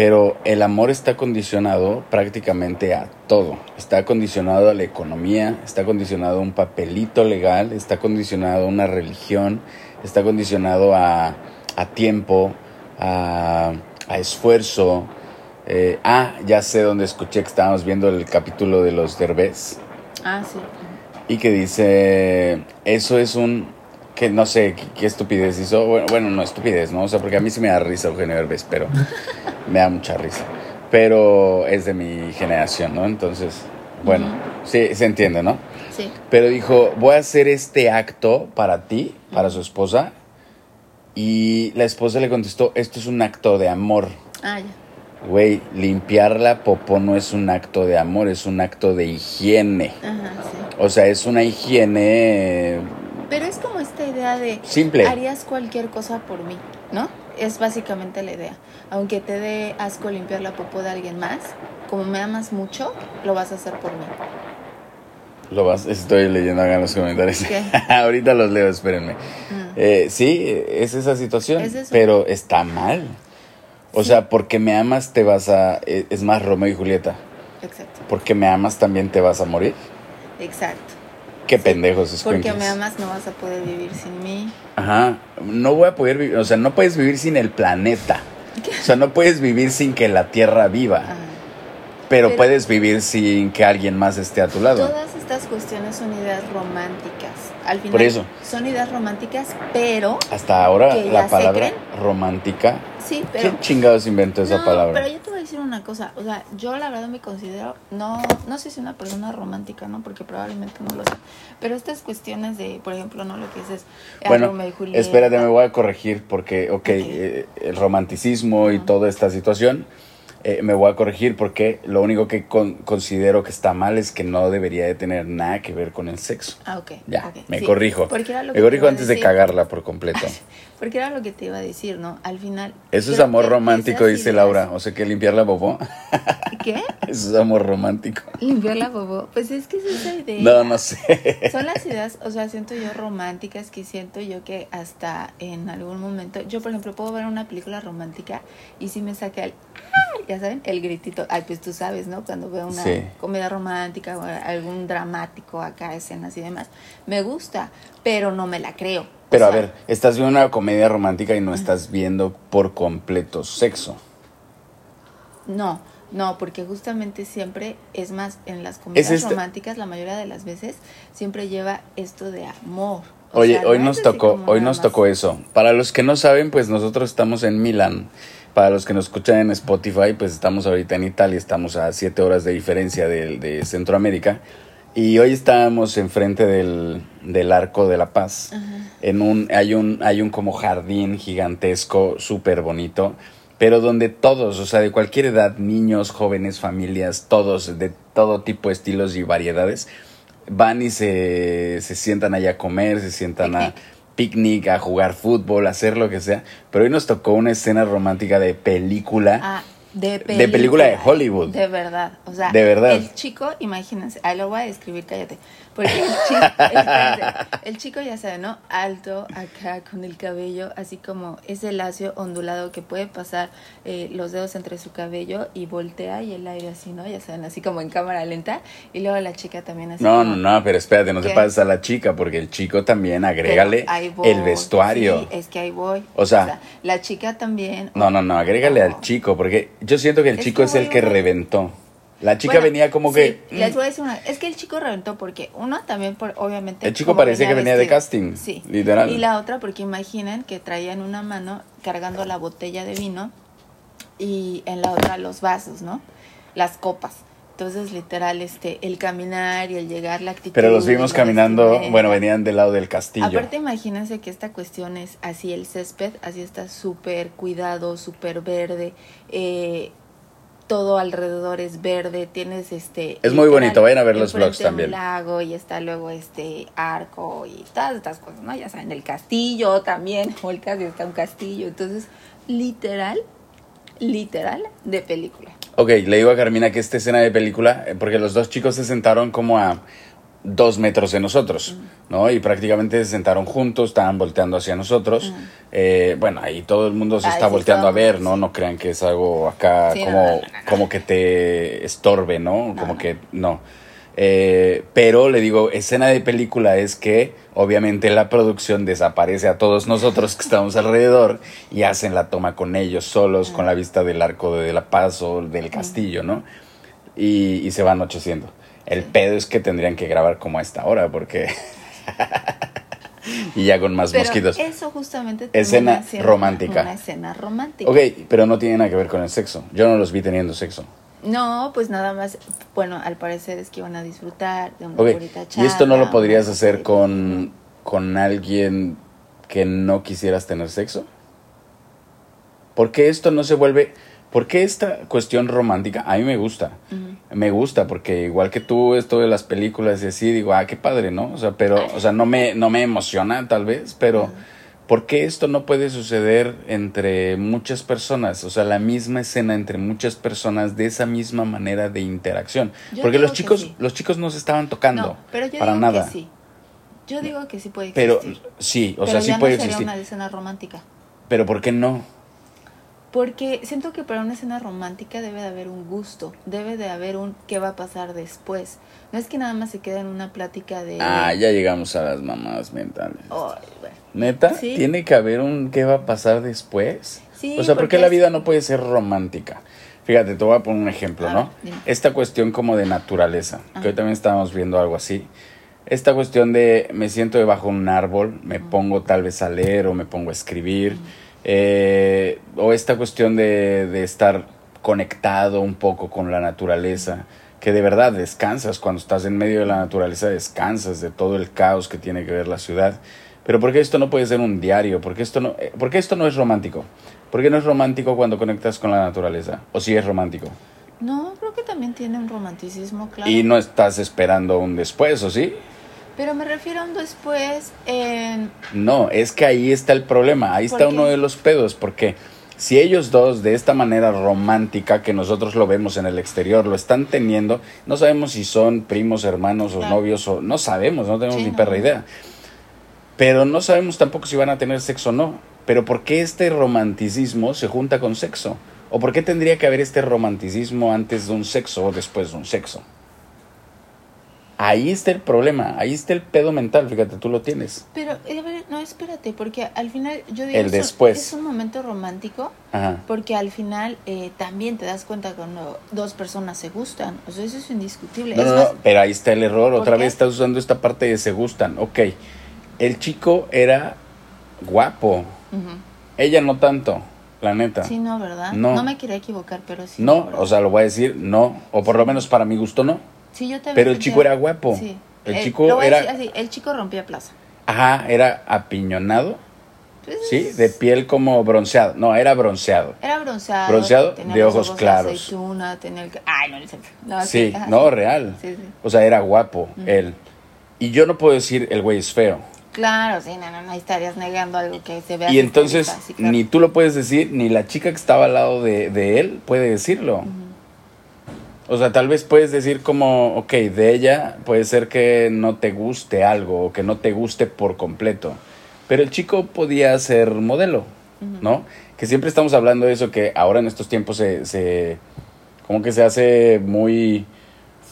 Pero el amor está condicionado prácticamente a todo. Está condicionado a la economía, está condicionado a un papelito legal, está condicionado a una religión, está condicionado a, a tiempo, a, a esfuerzo. Eh, ah, ya sé dónde escuché que estábamos viendo el capítulo de los derbés Ah, sí. y que dice, eso es un, que no sé qué, qué estupidez hizo, bueno, bueno, no estupidez, ¿no? O sea, porque a mí sí me da risa Eugenio Derbez, pero me da mucha risa. Pero es de mi generación, ¿no? Entonces, bueno, sí, se entiende, ¿no? Sí. Pero dijo, voy a hacer este acto para ti, para su esposa. Y la esposa le contestó, esto es un acto de amor. Ah, ya. Güey, limpiar la popó no es un acto de amor, es un acto de higiene. Ajá, sí. O sea, es una higiene Pero es como esta idea de simple. harías cualquier cosa por mí, ¿no? Es básicamente la idea. Aunque te dé asco limpiar la popó de alguien más, como me amas mucho, lo vas a hacer por mí. Lo vas, estoy leyendo acá en los comentarios. Ahorita los leo, espérenme. Mm. Eh, sí, es esa situación, Es pero está mal. O sea, porque me amas te vas a... eh, Es más Romeo y Julieta. Exacto, Porque me amas también te vas a morir. exacto. Qué pendejos es Porque me amas, no vas a poder vivir sin mí. Ajá, no voy a poder vivir, o sea, no puedes vivir sin el planeta. O sea, no puedes vivir sin que la Tierra viva, pero, Pero- puedes vivir sin que alguien más esté a tu lado. Todas estas cuestiones son ideas románticas. Al final Por eso. son ideas románticas, pero Hasta ahora ¿Que ya la palabra romántica, sí, pero ¿quién chingados inventó esa no, palabra? pero yo te voy a decir una cosa, o sea, yo la verdad me considero no no sé si una persona romántica, ¿no? Porque probablemente no lo sé. Pero estas cuestiones de, por ejemplo, no lo que dices Bueno, Romeo y Julieta. espérate, me voy a corregir porque, ok, Ok. eh, el romanticismo y toda esta situación, eh, me voy a corregir porque lo único que con- considero que está mal es que no debería de tener nada que ver con el sexo. Ah, ok. Ya, ok, me sí. corrijo. Porque era lo Me corrijo antes de cagarla por completo. Porque era lo que te iba a decir, ¿no? Al final. Eso es amor romántico, dice ideas- Laura. O sea que limpiar la popó. ¿Qué? Eso es amor romántico. Limpiar la bobo. Pues es que es esa idea. No, no sé. Son las ideas, o sea, siento yo románticas que siento yo que hasta en algún momento, yo por ejemplo puedo ver una película romántica y si me saca el, ya saben, el gritito, ay pues tú sabes, ¿no? Cuando veo una Sí. comedia romántica o algún dramático acá, escenas y demás, me gusta, pero no me la creo. O Pero a sea, ver, estás viendo una comedia romántica y no estás viendo por completo sexo. No, no, porque justamente siempre, es más, en las comedias este- románticas la mayoría de las veces siempre lleva esto de amor. O Oye, sea, hoy no nos tocó, hoy nos más. tocó eso. Para los que no saben, pues nosotros estamos en Milán. Para los que nos escuchan en Spotify, pues estamos ahorita en Italia, estamos a siete horas de diferencia de, de Centroamérica. Y hoy estábamos enfrente del, del Arco de la Paz. Ajá. En un, hay un, hay un como jardín gigantesco, súper bonito, pero donde todos, o sea, de cualquier edad, niños, jóvenes, familias, todos, de todo tipo, estilos y variedades, van y se, se sientan allá a comer, se sientan a picnic, a jugar fútbol, a hacer lo que sea. Pero hoy nos tocó una escena romántica de película. Ah, de película. De película de Hollywood. De verdad. O sea, De verdad. El chico, imagínense, ahí lo voy a describir, cállate. Porque el chico, el chico ya sabe, ¿no? Alto, acá, con el cabello, así como ese lacio ondulado que puede pasar eh, los dedos entre su cabello y voltea y el aire así, ¿no? Ya saben, así como en cámara lenta. Y luego la chica también así. No, no, no, pero espérate, no ¿Qué? pases a la chica, porque el chico también agrégale voy. el vestuario. Sí, es que ahí voy. O sea- la chica también. No, no, no, agrégale al chico, porque yo siento que el Es chico que es el que reventó. La chica Bueno, venía como sí, que... Les mm, voy a decir una. Es que el chico reventó porque uno también, por, obviamente. El chico parecía que venía de casting, Sí. literal. Y la otra porque imaginen que traía en una mano cargando la botella de vino y en la otra los vasos, ¿no? Las copas. Entonces, literal, este, el caminar y el llegar, la actitud. Pero los vimos caminando, bueno, venían del lado del castillo. Aparte, imagínense que esta cuestión es así, el césped, así está súper cuidado, súper verde, eh, todo alrededor es verde, tienes este... Es muy bonito, vayan a ver los vlogs también. lago y está luego este arco y todas estas cosas, ¿no? Ya saben, el castillo también, o el castillo está un castillo, entonces, literal, literal, de película. Ok, le digo a Carmina que esta escena de película, eh, porque los dos chicos se sentaron como a dos metros de nosotros, ¿no? Y prácticamente se sentaron juntos, estaban volteando hacia nosotros. Eh, bueno, ahí todo el mundo se está sí, volteando a ver, ¿no? No crean que es algo acá Sí, como, no, no, no, no. como que te estorbe, ¿no? Como que no. Eh, pero le digo, escena de película es que obviamente la producción desaparece a todos nosotros que estamos alrededor y hacen la toma con ellos solos, con la vista del arco de la paz o del castillo, ¿no? Y, y se va anocheciendo. El pedo es que tendrían que grabar como a esta hora porque... y ya con más Pero mosquitos. eso justamente Escena siendo romántica. Una escena romántica. Ok, pero no tiene nada que ver con el sexo. Yo no los vi teniendo sexo. No, pues nada más, bueno, al parecer es que iban a disfrutar de una Ok, bonita y charla. esto no lo una podrías hacer con, con alguien que no quisieras tener sexo. ¿Por qué esto no se vuelve... ¿Por qué esta cuestión romántica? A mí me gusta. Me gusta porque igual que tú, esto de las películas y así, digo, ah, qué padre, ¿no? O sea, pero, o sea, no me, no me emociona tal vez, pero Ajá. ¿por qué esto no puede suceder entre muchas personas? O sea, la misma escena entre muchas personas de esa misma manera de interacción. Yo porque los chicos, sí. los chicos no se estaban tocando No, pero yo para digo nada. que sí. Yo digo que sí puede Pero existir. sí, o Pero sea, sí puede no sería existir. una escena romántica. Pero ¿por qué no? Porque siento que para una escena romántica debe de haber un gusto, debe de haber un qué va a pasar después. No es que nada más se quede en una plática de... Ah, ya llegamos a las mamadas mentales. Ay, bueno. ¿Neta? Sí. ¿Tiene que haber un qué va a pasar después? Sí, o sea, ¿por qué porque la vida no puede ser romántica? Fíjate, te voy a poner un ejemplo, A ¿no? ver. Esta cuestión como de naturaleza, que hoy también estábamos viendo algo así. Esta cuestión de me siento debajo de un árbol, me pongo tal vez a leer o me pongo a escribir. Eh, o esta cuestión de, de estar conectado un poco con la naturaleza, que de verdad descansas cuando estás en medio de la naturaleza, descansas de todo el caos que tiene que ver la ciudad. Pero ¿por qué esto no puede ser un diario? ¿Por qué esto no, eh, ¿por qué esto no es romántico? ¿Por qué no es romántico cuando conectas con la naturaleza? ¿O sí es romántico? No, creo que también tiene un romanticismo, claro. Y no estás esperando un después, ¿o sí? Pero me refiero a un después en... No, es que ahí está el problema, ahí ¿Por está qué? uno de los pedos, porque si ellos dos de esta manera romántica que nosotros lo vemos en el exterior lo están teniendo, no sabemos si son primos, hermanos o novios o no sabemos, no tenemos Sí, ni no. perra idea. Pero no sabemos tampoco si van a tener sexo o no. Pero ¿por qué este romanticismo se junta con sexo? ¿O por qué tendría que haber este romanticismo antes de un sexo o después de un sexo? Ahí está el problema, ahí está el pedo mental, fíjate, tú lo tienes. Pero, eh, a ver, no, espérate, porque al final yo digo... El es un- después. Es un momento romántico Ajá. porque al final eh, también te das cuenta cuando dos personas se gustan. O sea, eso es indiscutible. No, es no, más, no, pero ahí está el error. ¿Por Otra qué? vez estás usando esta parte de se gustan. Ok, el chico era guapo. Ella no tanto, la neta. Sí, no, ¿verdad? No. me quería equivocar, pero sí. no, ¿verdad? o sea, lo voy a decir, no. O por lo menos para mi gusto, no. Sí, yo también pero el chico era guapo. Sí. El Eh, chico era- así, el chico rompía plaza. Ajá, era apiñonado, Pues, ¿sí? De piel como bronceado. No, era bronceado. Era bronceado. Bronceado, de ojos claros. aceituna, tenía el... Ay, no, no Sí, no, real. Sí, sí. O sea, era guapo, él. Y yo no puedo decir el güey es feo. Claro, sí, no, no, no, estarías negando algo que se vea. Y entonces clarita, sí, claro. ni tú lo puedes decir, ni la chica que estaba al lado de, de él puede decirlo. O sea, tal vez puedes decir como, ok, de ella puede ser que no te guste algo o que no te guste por completo. Pero el chico podía ser modelo, ¿no? Que siempre estamos hablando de eso, que ahora en estos tiempos se, se como que se hace muy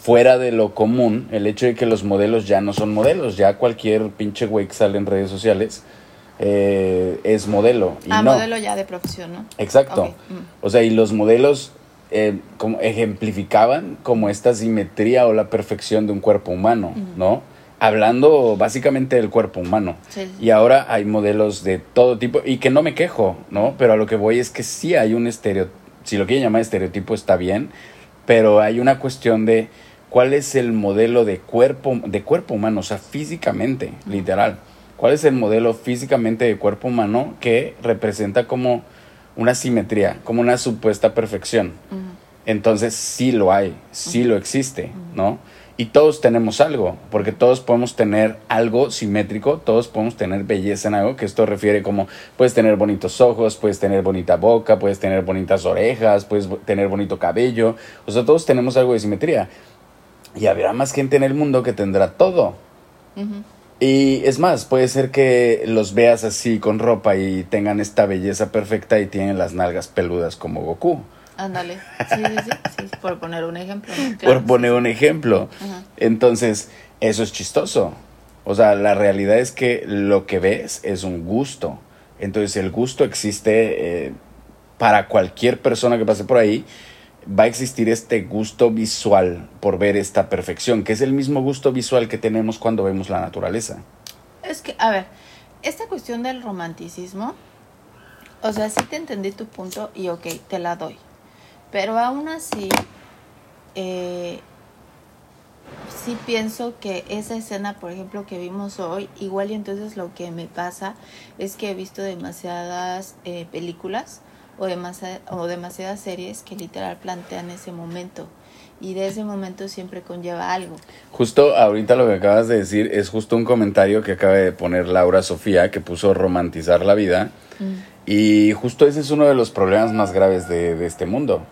fuera de lo común el hecho de que los modelos ya no son modelos, ya cualquier pinche güey que sale en redes sociales eh, es modelo. Y Ah, no. modelo ya de profesión, ¿no? Exacto. Mm. O sea, y los modelos eh, como ejemplificaban como esta simetría o la perfección de un cuerpo humano, ¿no? Hablando básicamente del cuerpo humano. Sí. Y ahora hay modelos de todo tipo, y que no me quejo, ¿no? Pero a lo que voy es que sí hay un estereotipo, si lo quieren llamar estereotipo está bien, pero hay una cuestión de cuál es el modelo de cuerpo, de cuerpo humano, o sea, físicamente, literal. ¿Cuál es el modelo físicamente de cuerpo humano que representa como una simetría, como una supuesta perfección? Entonces sí lo hay, sí lo existe, ¿no? Y todos tenemos algo, porque todos podemos tener algo simétrico, todos podemos tener belleza en algo, que esto refiere como puedes tener bonitos ojos, puedes tener bonita boca, puedes tener bonitas orejas, puedes tener bonito cabello, o sea, todos tenemos algo de simetría. Y habrá más gente en el mundo que tendrá todo. Ujú. Y es más, puede ser que los veas así con ropa y tengan esta belleza perfecta y tienen las nalgas peludas como Goku. Ándale. Sí, sí, sí, sí, por poner un ejemplo. por poner un ejemplo. Entonces, eso es chistoso. O sea, la realidad es que lo que ves es un gusto. Entonces, el gusto existe eh, para cualquier persona que pase por ahí. Va a existir este gusto visual por ver esta perfección, que es el mismo gusto visual que tenemos cuando vemos la naturaleza. Es que, a ver, esta cuestión del romanticismo, o sea, sí te entendí tu punto y ok, te la doy. Pero aún así, eh, sí pienso que esa escena, por ejemplo, que vimos hoy, igual y entonces lo que me pasa es que he visto demasiadas eh, películas o, demasi- o demasiadas series que literal plantean ese momento. Y de ese momento siempre conlleva algo. Justo ahorita lo que acabas de decir es justo un comentario que acaba de poner Laura Sofía, que puso romantizar la vida. Y justo ese es uno de los problemas más graves de, de este mundo.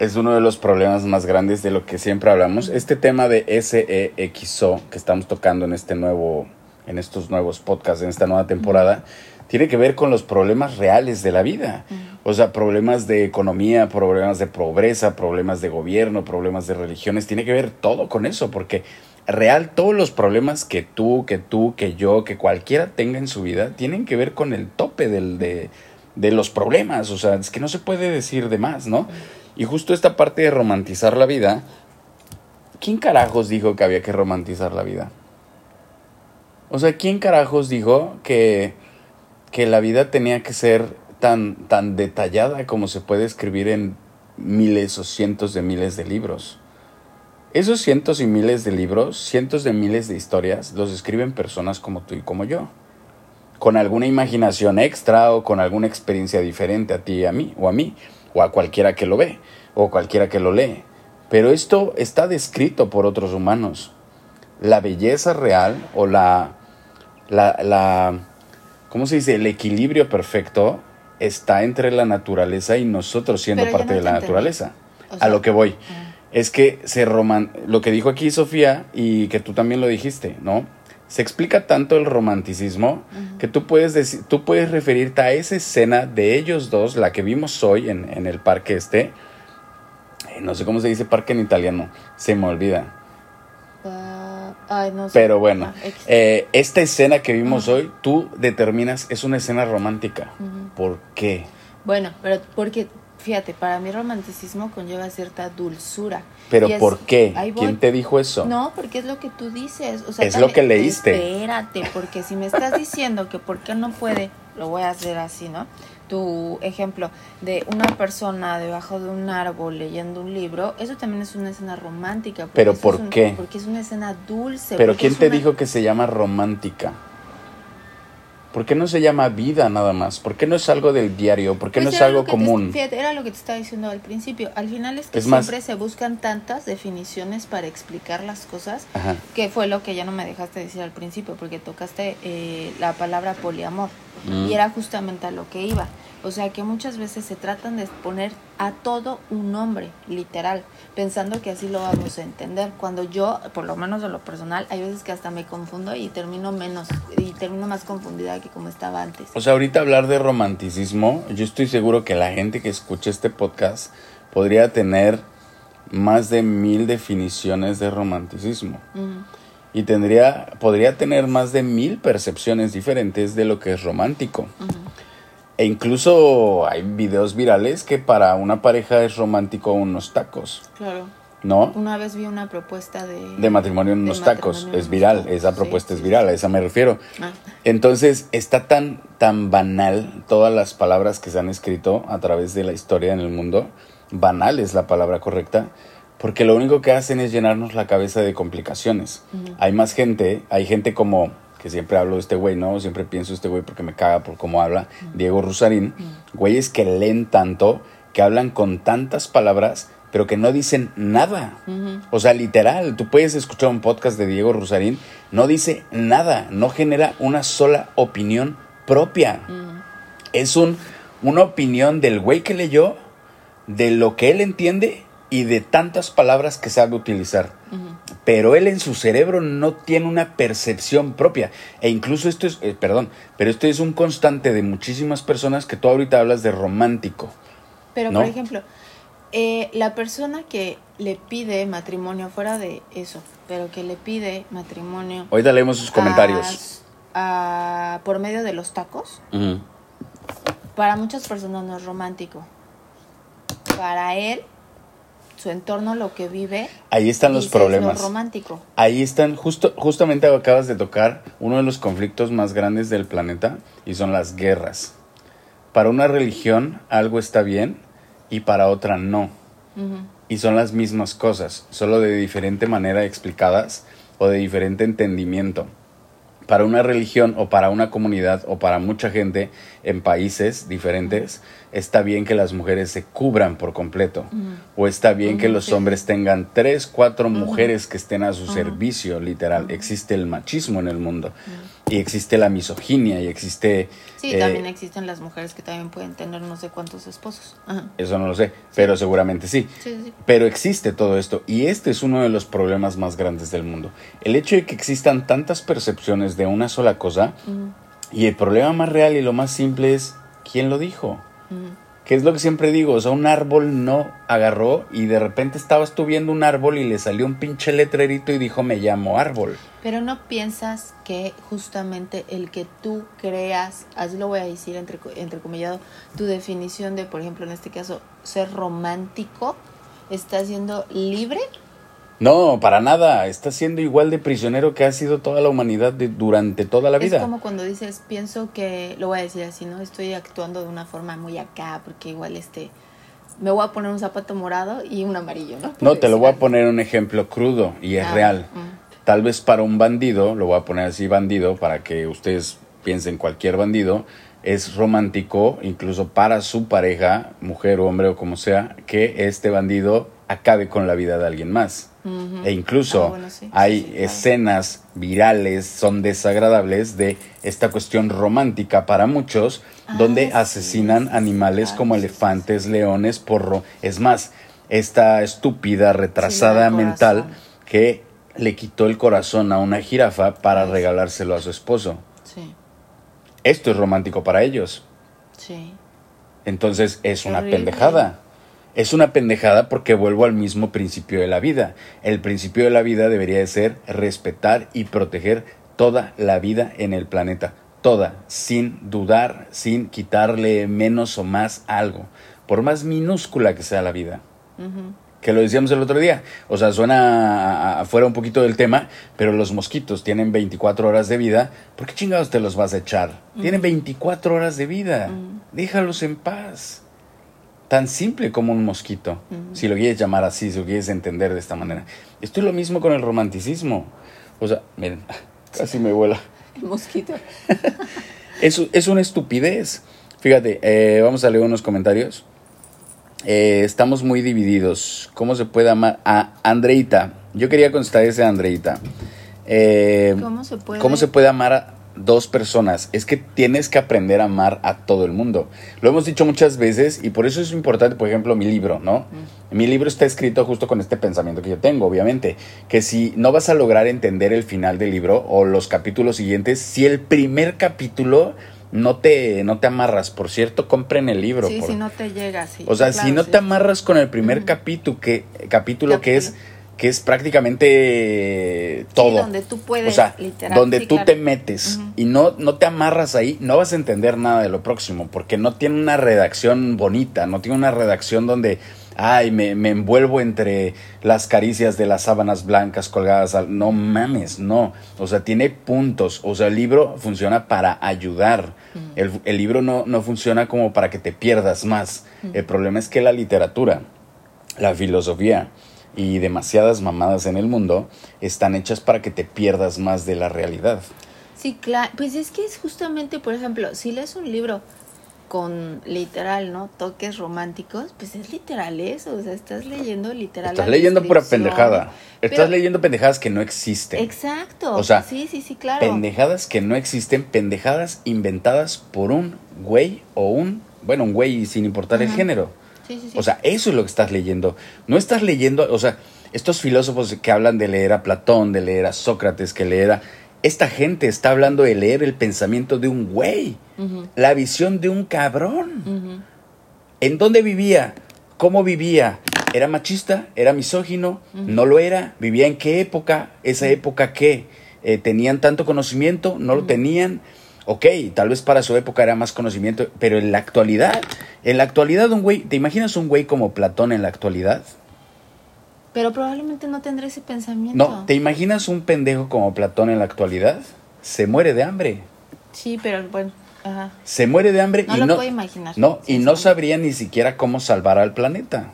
Es uno de los problemas más grandes de lo que siempre hablamos. Este tema de SEXO que estamos tocando en este nuevo, en estos nuevos podcasts, en esta nueva temporada, tiene que ver con los problemas reales de la vida. O sea, problemas de economía, problemas de pobreza, problemas de gobierno, problemas de religiones. Tiene que ver todo con eso, porque real todos los problemas que tú, que tú, que yo, que cualquiera tenga en su vida, tienen que ver con el tope del, de, de los problemas. O sea, es que no se puede decir de más, ¿no? Y justo esta parte de romantizar la vida, ¿quién carajos dijo que había que romantizar la vida? O sea, ¿quién carajos dijo que, que la vida tenía que ser tan, tan detallada como se puede escribir en miles o cientos de miles de libros? Esos cientos y miles de libros, cientos de miles de historias, los escriben personas como tú y como yo. Con alguna imaginación extra o con alguna experiencia diferente a ti y a mí, o a mí, o a cualquiera que lo ve, o cualquiera que lo lee. Pero esto está descrito por otros humanos. La belleza real o la, la, la ¿cómo se dice? El equilibrio perfecto está entre la naturaleza y nosotros siendo Pero parte no de la entendí. naturaleza. O a lo que voy. ah. Es que se roman lo que dijo aquí Sofía y que tú también lo dijiste, ¿no? Se explica tanto el romanticismo que tú puedes decir, tú puedes referirte a esa escena de ellos dos, la que vimos hoy en, en el parque este. No sé cómo se dice parque en italiano, se me olvida. Ay, no sé. Pero bueno, eh, esta escena que vimos hoy, tú determinas, es una escena romántica. ¿Por qué? Bueno, pero porque, fíjate, para mí romanticismo conlleva cierta dulzura. ¿Pero es- por qué? ¿Quién te dijo eso? No, porque es lo que tú dices. O sea, Es lo que leíste. Espérate, porque si me estás diciendo que por qué no puede, lo voy a hacer así, ¿no? Tu ejemplo de una persona debajo de un árbol leyendo un libro, eso también es una escena romántica. ¿Pero por un- qué? Porque es una escena dulce. Pero ¿quién te una- dijo que se llama romántica? ¿Por qué no se llama vida nada más? ¿Por qué no es algo del diario? ¿Por qué Pues no es algo te- común? fíjate, era lo que te estaba diciendo al principio. Al final es que Es más- siempre se buscan tantas definiciones para explicar las cosas, Ajá. que fue lo que ya no me dejaste decir al principio, porque tocaste eh, la palabra poliamor. Mm. Y era justamente a lo que iba. O sea que muchas veces se tratan de poner a todo un nombre, literal, pensando que así lo vamos a entender. Cuando yo, por lo menos de lo personal, hay veces que hasta me confundo y termino menos, y termino más confundida que como estaba antes. O sea, ahorita hablar de romanticismo, yo estoy seguro que la gente que escucha este podcast podría tener más de mil definiciones de romanticismo. Y tendría, podría tener más de mil percepciones diferentes de lo que es romántico. Ujú. E incluso hay videos virales que para una pareja es romántico unos tacos, Claro. ¿no? Una vez vi una propuesta de... De matrimonio en unos tacos. Es viral, esa propuesta sí, es viral, a esa me refiero. Ah, Entonces está tan, tan banal todas las palabras que se han escrito a través de la historia en el mundo. Banal es la palabra correcta. Porque lo único que hacen es llenarnos la cabeza de complicaciones. Hay más gente, hay gente como, que siempre hablo de este güey, ¿no? Siempre pienso de este güey porque me caga por cómo habla, Diego Rusarín. Güeyes que leen tanto, que hablan con tantas palabras, pero que no dicen nada. O sea, literal, tú puedes escuchar un podcast de Diego Rusarín, no dice nada, no genera una sola opinión propia. Ujú. Es un, una opinión del güey que leyó, de lo que él entiende y de tantas palabras que sabe utilizar. Pero él en su cerebro no tiene una percepción propia. E incluso esto es, eh, perdón, pero esto es un constante de muchísimas personas que tú ahorita hablas de romántico. Pero, ¿no? por ejemplo, eh, la persona que le pide matrimonio, fuera de eso, pero que le pide matrimonio. Ahorita leemos sus comentarios. a- a- por medio de los tacos, para muchas personas no es romántico. Para él, su entorno, lo que vive, Ahí están los lo problemas. romántico. Ahí están, justo, justamente acabas de tocar uno de los conflictos más grandes del planeta y son las guerras. Para una religión algo está bien y para otra no. Y son las mismas cosas, solo de diferente manera explicadas o de diferente entendimiento. Para una religión o para una comunidad o para mucha gente en países diferentes, está bien que las mujeres se cubran por completo. O está bien que los hombres tengan tres, cuatro mujeres que estén a su servicio, literal. Existe el machismo en el mundo. Y existe la misoginia y existe... Sí, eh, también existen las mujeres que también pueden tener no sé cuántos esposos. Ajá. Eso no lo sé, pero seguramente sí. Sí. Pero existe todo esto y este es uno de los problemas más grandes del mundo. El hecho de que existan tantas percepciones de una sola cosa y el problema más real y lo más simple es quién lo dijo. Que es lo que siempre digo, o sea, un árbol no agarró y de repente estabas tú viendo un árbol y le salió un pinche letrerito y dijo me llamo árbol. Pero no piensas que justamente el que tú creas, así lo voy a decir entre, entrecomillado, tu definición de, por ejemplo, en este caso, ser romántico, está siendo libre. No, para nada, está siendo igual de prisionero que ha sido toda la humanidad de- durante toda la vida. Es como cuando dices, pienso que, lo voy a decir así, ¿no? Estoy actuando de una forma muy acá, porque igual este, me voy a poner un zapato morado y un amarillo, ¿no? No, te lo voy a poner un ejemplo crudo y es Ah, real. mm. Tal vez para un bandido, lo voy a poner así bandido para que ustedes piensen cualquier bandido, es romántico, incluso para su pareja, mujer o hombre o como sea, que este bandido acabe con la vida de alguien más. E incluso Ah, bueno, sí, sí, hay sí, escenas virales, son desagradables de esta cuestión romántica para muchos, Ah, donde asesinan animales como elefantes, leones, porro. Es más, esta estúpida, retrasada mental que le quitó el corazón a una jirafa para regalárselo a su esposo. Esto es romántico para ellos. sí. Entonces es una Horrible. pendejada. Es una pendejada porque vuelvo al mismo principio de la vida. El principio de la vida debería de ser respetar y proteger toda la vida en el planeta. Toda, sin dudar, sin quitarle menos o más algo. Por más minúscula que sea la vida. Que lo decíamos el otro día. O sea, suena afuera un poquito del tema, pero los mosquitos tienen 24 horas de vida. ¿Por qué chingados te los vas a echar? Tienen 24 horas de vida. Déjalos en paz. Tan simple como un mosquito. Si lo quieres llamar así, si lo quieres entender de esta manera. Esto es lo mismo con el romanticismo. O sea, miren, casi me vuela. El mosquito. Es, es una estupidez. Fíjate, eh, vamos a leer unos comentarios. Eh, estamos muy divididos. ¿Cómo se puede amar a Andreita? Yo quería contestar ese a Andreita. Eh, ¿Cómo se puede? ¿Cómo se puede amar a dos personas? Es que tienes que aprender a amar a todo el mundo. Lo hemos dicho muchas veces y por eso es importante, por ejemplo, mi libro, ¿no? Mi libro está escrito justo con este pensamiento que yo tengo, obviamente, que si no vas a lograr entender el final del libro o los capítulos siguientes, si el primer capítulo no te, no te amarras, por cierto, compren el libro. Sí, por- si no te llega, sí. o sea, Claro, si no sí. te amarras con el primer capítulo, que, capítulo que es. Que es prácticamente todo. Sí, donde tú puedes, o sea, literal, donde sí, tú claro. te metes y no, no te amarras ahí, no vas a entender nada de lo próximo, porque no tiene una redacción bonita, no tiene una redacción donde, ay, me, me envuelvo entre las caricias de las sábanas blancas colgadas al... No mames, no. O sea, tiene puntos. O sea, el libro funciona para ayudar. El, el libro no, no funciona como para que te pierdas más. El problema es que la literatura, la filosofía y demasiadas mamadas en el mundo están hechas para que te pierdas más de la realidad. Sí, claro. Pues es que es justamente, por ejemplo, si lees un libro con literal, ¿no? Toques románticos, pues es literal eso. O sea, estás leyendo literal. Estás leyendo pura pendejada. Estás leyendo pendejadas que no existen. Exacto. O sea, sí, sí, sí, claro. Pendejadas que no existen, pendejadas inventadas por un güey o un, bueno, un güey sin importar el género. Sí, sí, sí. O sea, eso es lo que estás leyendo. No estás leyendo, o sea, estos filósofos que hablan de leer a Platón, de leer a Sócrates, que leer a... Esta gente está hablando de leer el pensamiento de un güey, la visión de un cabrón. ¿En dónde vivía? ¿Cómo vivía? ¿Era machista? ¿Era misógino? ¿No lo era? ¿Vivía en qué época? ¿Esa época qué? Eh, ¿Tenían tanto conocimiento? ¿No lo tenían? Ok, tal vez para su época era más conocimiento, pero en la actualidad, en la actualidad un güey, ¿te imaginas un güey como Platón en la actualidad? Pero probablemente no tendrá ese pensamiento. No, ¿te imaginas un pendejo como Platón en la actualidad? Se muere de hambre. Sí, pero bueno, ajá. Se muere de hambre No y lo no puedo imaginar. No, y no sabría ni siquiera cómo salvar al planeta.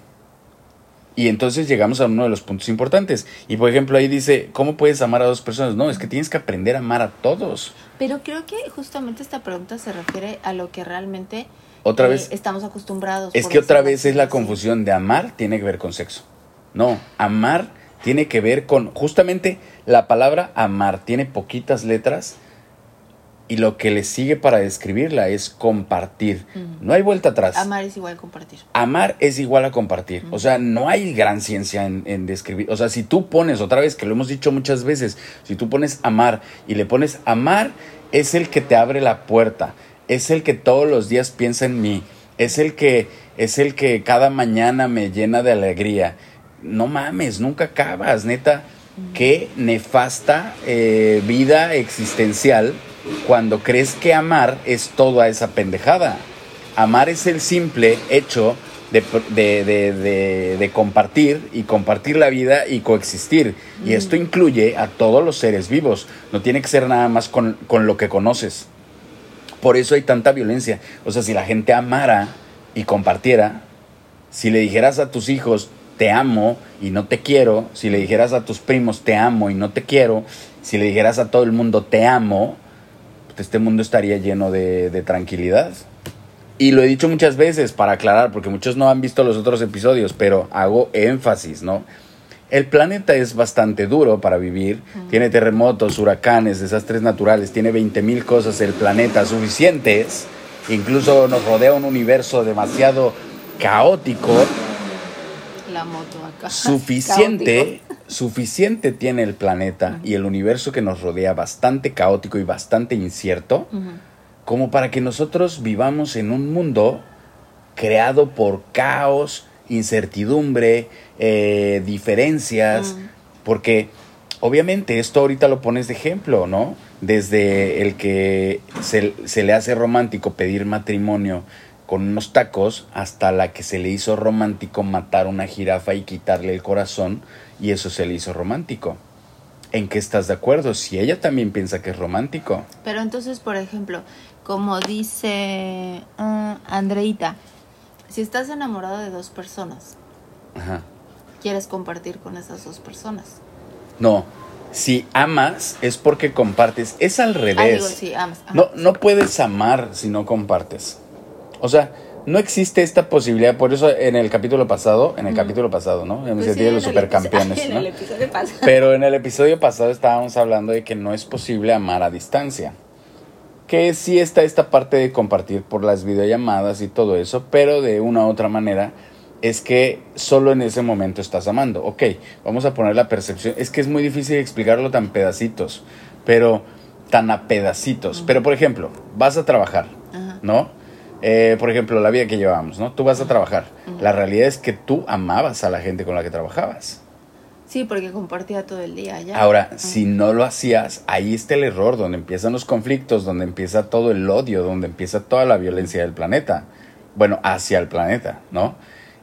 Y entonces llegamos a uno de los puntos importantes. Y por ejemplo, ahí dice, ¿cómo puedes amar a dos personas? No, es que tienes que aprender a amar a todos. Pero creo que justamente esta pregunta se refiere a lo que realmente Otra eh, vez, estamos acostumbrados. es que otra vez es la confusión de amar tiene que ver con sexo. No, amar tiene que ver con, justamente la palabra amar tiene poquitas letras y lo que le sigue para describirla es compartir. No hay vuelta atrás. Amar es igual compartir. Amar es igual a compartir. O sea, no hay gran ciencia en, en describir. O sea, si tú pones, otra vez, que lo hemos dicho muchas veces, si tú pones amar y le pones amar, es el que te abre la puerta. Es el que todos los días piensa en mí. Es el que, es el que cada mañana me llena de alegría. No mames, nunca acabas, neta. Qué nefasta eh, vida existencial cuando crees que amar es toda esa pendejada. Amar es el simple hecho de, de- de- compartir y compartir la vida y coexistir. Y esto incluye a todos los seres vivos. No tiene que ser nada más con, con lo que conoces. Por eso hay tanta violencia. O sea, si la gente amara y compartiera, si le dijeras a tus hijos, te amo y no te quiero, si le dijeras a tus primos, te amo y no te quiero, si le dijeras a todo el mundo, te amo, este mundo estaría lleno de, de tranquilidad. Y lo he dicho muchas veces para aclarar, porque muchos no han visto los otros episodios, pero hago énfasis, ¿no? El planeta es bastante duro para vivir, tiene terremotos, huracanes, desastres naturales, tiene 20.000 cosas el planeta suficientes, incluso nos rodea un universo demasiado caótico, La moto acá. suficiente, suficiente tiene el planeta y el universo que nos rodea bastante caótico y bastante incierto, como para que nosotros vivamos en un mundo creado por caos, incertidumbre, eh, diferencias, porque obviamente esto ahorita lo pones de ejemplo, ¿no? Desde el que se, se le hace romántico pedir matrimonio con unos tacos hasta la que se le hizo romántico matar una jirafa y quitarle el corazón y eso se le hizo romántico. ¿En qué estás de acuerdo? Si ella también piensa que es romántico. Pero entonces, por ejemplo, como dice ah, Andreita, si estás enamorado de dos personas, Ajá. quieres compartir con esas dos personas. No, si amas es porque compartes. Es al Ah, revés. digo, sí, amas. Ajá. No, no puedes amar si no compartes. O sea, no existe esta posibilidad. Por eso en el capítulo pasado, en el Ujú. capítulo pasado, ¿no? Ya me Pues sí, de en los el supercampeones, episodio- ¿no? En el episodio pasado. Pero en el episodio pasado estábamos hablando de que no es posible amar a distancia. Que sí está esta parte de compartir por las videollamadas y todo eso, pero de una u otra manera es que solo en ese momento estás amando. Ok, vamos a poner la percepción. Es que es muy difícil explicarlo tan pedacitos, pero tan a pedacitos. Pero por ejemplo, vas a trabajar. ¿no? Eh, por ejemplo, la vida que llevábamos, ¿no? Tú vas a trabajar. La realidad es que tú amabas a la gente con la que trabajabas. Sí, porque compartía todo el día ya. Ahora, si no lo hacías, ahí está el error, donde empiezan los conflictos, donde empieza todo el odio, donde empieza toda la violencia del planeta. Bueno, hacia el planeta, ¿no?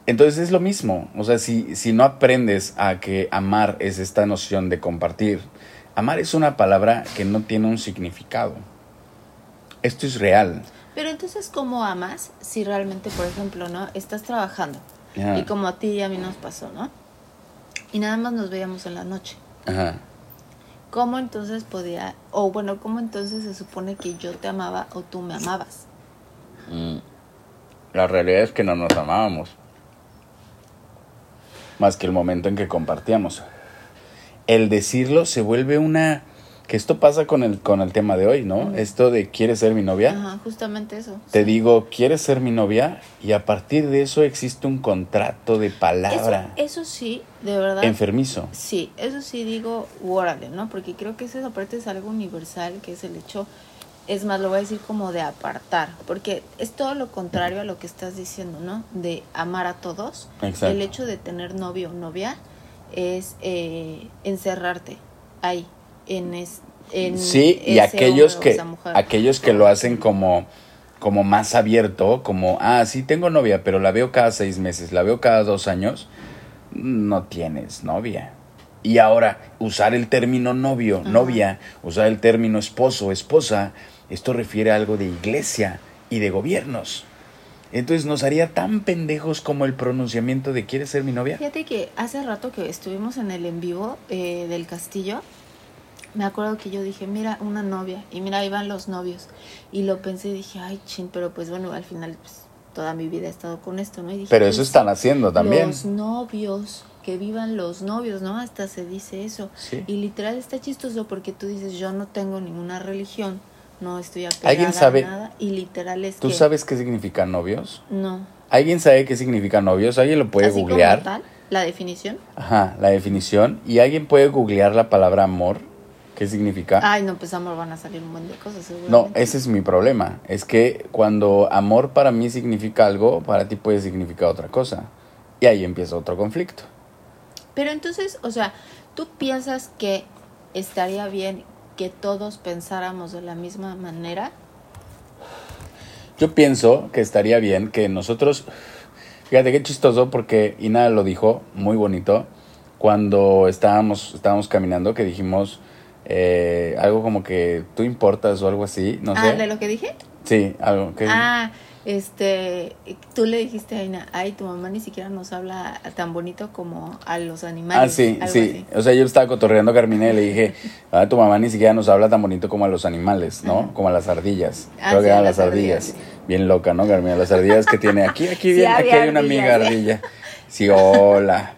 Entonces es lo mismo. O sea, si, si no aprendes a que amar es esta noción de compartir, amar es una palabra que no tiene un significado. Esto es real. Pero entonces, ¿cómo amas si realmente, por ejemplo, no estás trabajando? Ajá. Y como a ti y a mí nos pasó, ¿no? Y nada más nos veíamos en la noche. Ajá. ¿Cómo entonces podía, o bueno, cómo entonces se supone que yo te amaba o tú me amabas? Mm. La realidad es que no nos amábamos. Más que el momento en que compartíamos. El decirlo se vuelve una, Que esto pasa con el, con el tema de hoy, ¿no? Esto de ¿quieres ser mi novia? Ajá, justamente eso. Te sí. digo, ¿quieres ser mi novia? Y a partir de eso existe un contrato de palabra Eso, eso sí, de verdad. enfermizo. Sí, eso sí digo, órale, ¿no? Porque creo que eso aparte es algo universal, que es el hecho, es más, lo voy a decir como de apartar, porque es todo lo contrario a lo que estás diciendo, ¿no? De amar a todos. Exacto. El hecho de tener novio o novia es eh, encerrarte ahí, en, es, en Sí, y ese aquellos hombre o que, aquellos que lo hacen como, como más abierto, como, ah, sí tengo novia, pero la veo cada seis meses, la veo cada dos años, no tienes novia. Y ahora, usar el término novio, Ajá. novia, usar el término esposo, esposa, esto refiere a algo de iglesia y de gobiernos. Entonces nos haría tan pendejos como el pronunciamiento de ¿quieres ser mi novia? Fíjate que hace rato que estuvimos en el en vivo eh, del castillo, me acuerdo que yo dije, mira, una novia, y mira, ahí van los novios. Y lo pensé y dije, ay, chin, pero pues bueno, al final, pues toda mi vida he estado con esto, ¿no? Y dije, Pero eso pues, están haciendo también. Los novios, que vivan los novios, ¿no? Hasta se dice eso. Sí. Y literal está chistoso porque tú dices, yo no tengo ninguna religión, no estoy apegada ¿Alguien sabe- a nada, y literal es ¿Tú que... sabes qué significan novios? No. ¿Alguien sabe qué significa novios? ¿Alguien lo puede Así como googlear? tal, la definición. Ajá, la definición. ¿Y alguien puede googlear la palabra amor? ¿Qué significa? Ay, no, pues amor, van a salir un montón de cosas, no, ese es mi problema. Es que cuando amor para mí significa algo, para ti puede significar otra cosa. Y ahí empieza otro conflicto. Pero entonces, o sea, ¿tú piensas que estaría bien que todos pensáramos de la misma manera? Yo pienso que estaría bien que nosotros, fíjate qué chistoso porque Ina lo dijo muy bonito cuando estábamos, estábamos caminando que dijimos eh, algo como que tú importas o algo así, no ah, sé. ¿de lo que dije? Sí, algo que... Ah, este, tú le dijiste a Aina, ay, tu mamá ni siquiera nos habla tan bonito como a los animales. Ah, sí, algo sí. así. O sea, yo estaba cotorreando a Carmina y le dije, ah, tu mamá ni siquiera nos habla tan bonito como a los animales, ¿no? Ajá. Como a las ardillas. Ah, Creo sí, que eran las las ardillas. ardillas, Bien loca, ¿no, Carmina? Las ardillas que tiene aquí, aquí, Sí bien, aquí hay una amiga ardillas, ardilla. Sí, hola.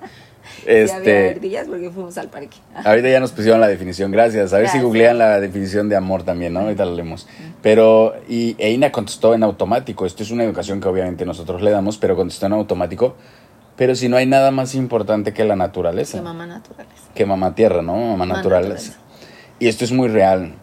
Sí, había Este, ardillas porque fuimos al parque. ahorita ya nos pusieron la definición, gracias. A ver si Gracias. googlean la definición de amor también, ¿no? Ahorita lo leemos. Pero, y Eina contestó en automático. Esto es una educación que obviamente nosotros le damos, pero contestó en automático. Pero si no hay nada más importante que la naturaleza Que mamá naturales. que mamá tierra, ¿no? Mamá Mamá naturaleza. naturaleza. Y esto es muy real.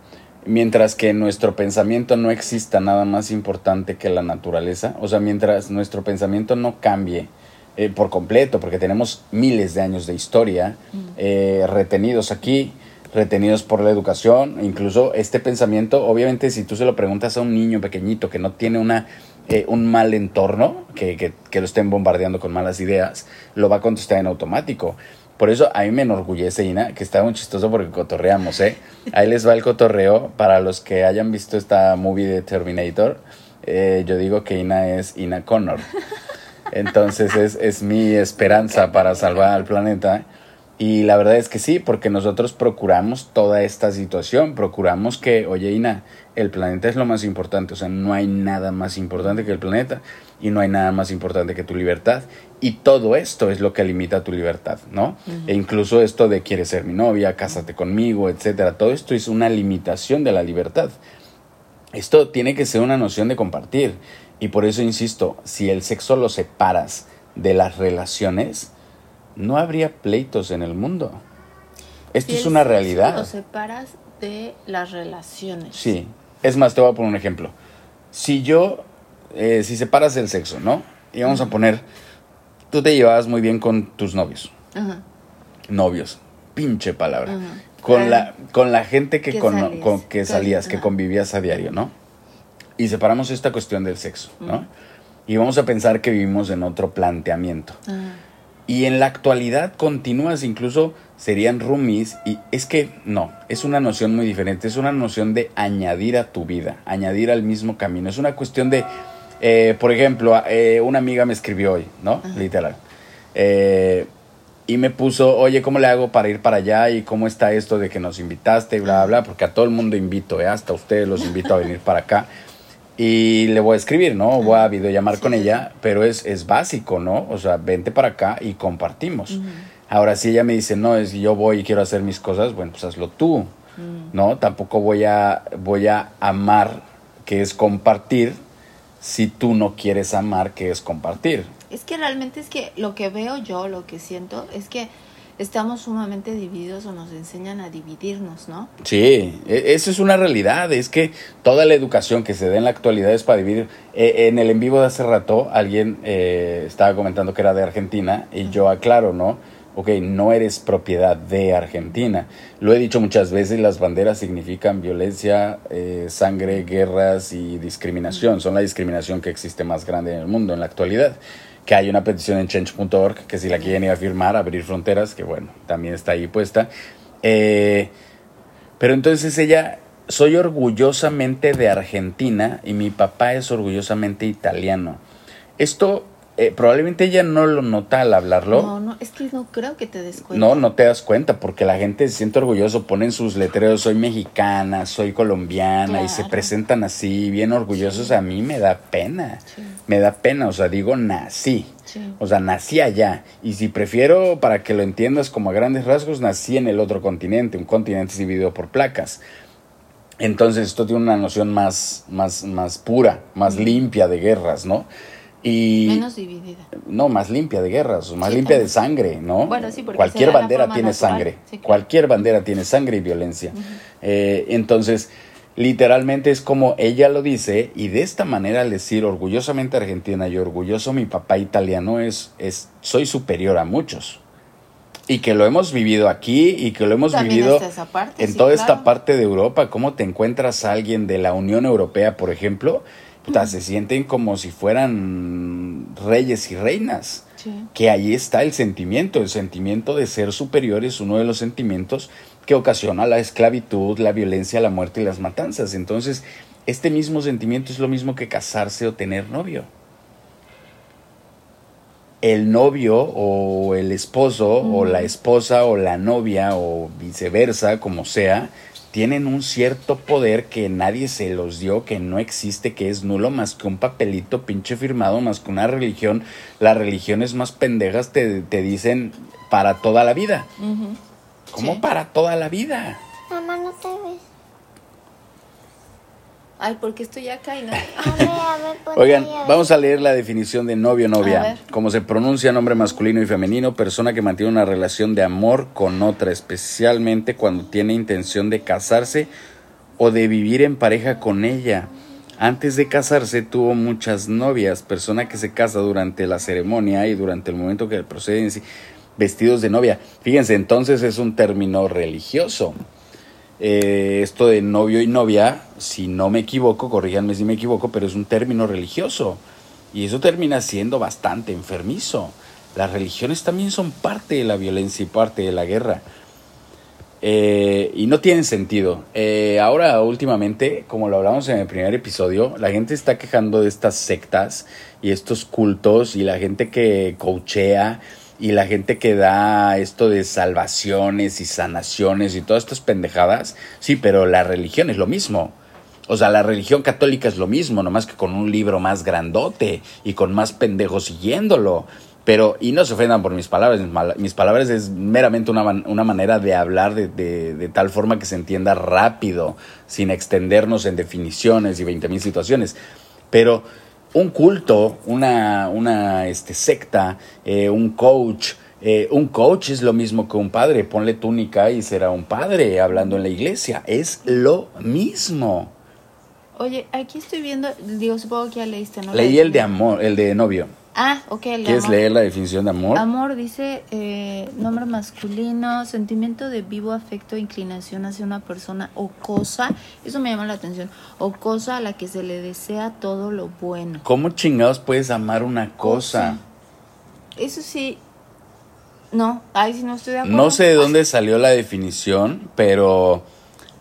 Mientras que en nuestro pensamiento no exista nada más importante que la naturaleza, o sea, mientras nuestro pensamiento no cambie eh, por completo, porque tenemos miles de años de historia eh, retenidos aquí, retenidos por la educación, incluso este pensamiento, obviamente si tú se lo preguntas a un niño pequeñito que no tiene una, eh, un mal entorno, que, que, que lo estén bombardeando con malas ideas, lo va a contestar en automático. Por eso a mí me enorgullece, Ina, que está muy chistoso porque cotorreamos, ¿eh? Ahí les va el cotorreo. Para los que hayan visto esta movie de Terminator, eh, yo digo que Ina es Ina Connor. Entonces es, es mi esperanza para salvar al planeta. Y la verdad es que sí, porque nosotros procuramos toda esta situación, procuramos que, oye Ina, el planeta es lo más importante, o sea, no hay nada más importante que el planeta y no hay nada más importante que tu libertad. Y todo esto es lo que limita tu libertad, ¿no? E incluso esto de quieres ser mi novia, cásate conmigo, etcétera, todo esto es una limitación de la libertad. Esto tiene que ser una noción de compartir. Y por eso insisto, si el sexo lo separas de las relaciones, no habría pleitos en el mundo. Esto Si es una realidad. Lo separas de las relaciones. Sí. Es más, te voy a poner un ejemplo. Si yo, eh, si separas el sexo, ¿no? Y vamos a poner, tú te llevabas muy bien con tus novios. Ajá. Novios. Pinche palabra. Ajá. Con, la, con la gente que, con que salías, que convivías a diario, ¿no? Y separamos esta cuestión del sexo, ¿no? Y vamos a pensar que vivimos en otro planteamiento. Ajá. Y en la actualidad continúas, incluso serían roomies. Y es que no, es una noción muy diferente. Es una noción de añadir a tu vida, añadir al mismo camino. Es una cuestión de, eh, por ejemplo, eh, una amiga me escribió hoy, ¿no? Literal. Eh, y me puso, oye, ¿cómo le hago para ir para allá? ¿Y cómo está esto de que nos invitaste? Y bla, bla, bla. Porque a todo el mundo invito, ¿eh? Hasta a ustedes los invito a venir para acá. Y le voy a escribir, ¿no? Voy a videollamar con ella, pero es, es básico, ¿no? O sea, vente para acá y compartimos. Ahora, si ella me dice, no, es yo voy y quiero hacer mis cosas, bueno, pues hazlo tú. ¿no? Tampoco voy a, voy a amar, que es compartir, si tú no quieres amar, que es compartir. Es que realmente es que lo que veo yo, lo que siento, es que estamos sumamente divididos o nos enseñan a dividirnos, ¿no? Sí, e- esa es una realidad. Es que toda la educación que se da en la actualidad es para dividir. Eh, en el en vivo de hace rato, alguien eh, estaba comentando que era de Argentina y yo aclaro, ¿no? Ok, no eres propiedad de Argentina. Lo he dicho muchas veces, las banderas significan violencia, eh, sangre, guerras y discriminación. Son la discriminación que existe más grande en el mundo en la actualidad. Que hay una petición en change.org que si la quieren ir a firmar, abrir fronteras, que bueno, también está ahí puesta. Eh, pero entonces ella, soy orgullosamente de Argentina y mi papá es orgullosamente italiano. Esto eh, probablemente ella no lo nota al hablarlo. No, no, es que no creo que te des cuenta. No, no te das cuenta porque la gente se siente orgulloso, ponen sus letreros, soy mexicana, soy colombiana y se presentan así, bien orgullosos. A mí me da pena, Sí. me da pena, o sea, digo, nací. Sí. O sea, nací allá. Y si prefiero, para que lo entiendas como a grandes rasgos, nací en el otro continente. Un continente dividido por placas. Entonces esto tiene una noción más, más, más pura, más limpia de guerras, ¿no? Y Menos dividida. no, más limpia de guerras, más Sí, limpia de sangre, ¿no? Bueno, sí, porque Cualquier bandera tiene natural. sangre. Sí, claro. Cualquier bandera tiene sangre y violencia. Eh, entonces, literalmente es como ella lo dice, y de esta manera al decir orgullosamente argentina y orgulloso mi papá italiano es, es soy superior a muchos. Y que lo hemos vivido aquí y que lo hemos También vivido está esa parte, en toda claro. esta parte de Europa. ¿Cómo te encuentras a alguien de la Unión Europea, por ejemplo? Puta, se sienten como si fueran reyes y reinas Sí. que ahí está el sentimiento, el sentimiento de ser superior es uno de los sentimientos que ocasiona la esclavitud, la violencia, la muerte y las matanzas. Entonces, este mismo sentimiento es lo mismo que casarse o tener novio. El novio o el esposo o la esposa o la novia o viceversa, como sea, tienen un cierto poder que nadie se los dio, que no existe, que es nulo más que un papelito pinche firmado, más que una religión. Las religiones más pendejas te, te dicen para toda la vida. ¿Cómo Sí. para toda la vida? Mamá, no te ves. Ay, porque estoy acá y no. A ver, a ver, ponte Oigan, vamos a leer la definición de novio A novia. ver. Como se pronuncia nombre masculino y femenino, persona que mantiene una relación de amor con otra, especialmente cuando tiene intención de casarse o de vivir en pareja con ella. Antes de casarse tuvo muchas novias, persona que se casa durante la ceremonia y durante el momento que proceden sí, vestidos de novia. Fíjense, entonces es un término religioso. Eh, esto de novio y novia, si no me equivoco, corríjanme si me equivoco, pero es un término religioso. Y eso termina siendo bastante enfermizo. Las religiones también son parte de la violencia y parte de la guerra. Eh, y no tienen sentido. Eh, ahora, últimamente, como lo hablamos en el primer episodio, la gente está quejando de estas sectas y estos cultos y la gente que coachea y la gente que da esto de salvaciones y sanaciones y todas estas pendejadas. Sí, pero la religión es lo mismo. O sea, la religión católica es lo mismo, nomás que con un libro más grandote y con más pendejos siguiéndolo. Pero, y no se ofendan por mis palabras, mis palabras es meramente una, una manera de hablar de, de- de tal forma que se entienda rápido, sin extendernos en definiciones y 20 mil situaciones. Pero un culto, una, una este, secta, eh, un coach, eh, un coach es lo mismo que un padre. Ponle túnica y será un padre hablando en la iglesia. Es lo mismo. Oye, aquí estoy viendo, digo, supongo que ya leíste, ¿no? Leí el de amor, el de novio. Ah, ok, el ¿Quieres amor. leer la definición de amor? Amor dice eh, nombre masculino, sentimiento de vivo afecto, inclinación hacia una persona o cosa. Eso me llama la atención. O cosa a la que se le desea todo lo bueno. ¿Cómo chingados puedes amar una cosa? Eso sí. No, ahí sí no estoy de acuerdo. No sé de dónde salió la definición, pero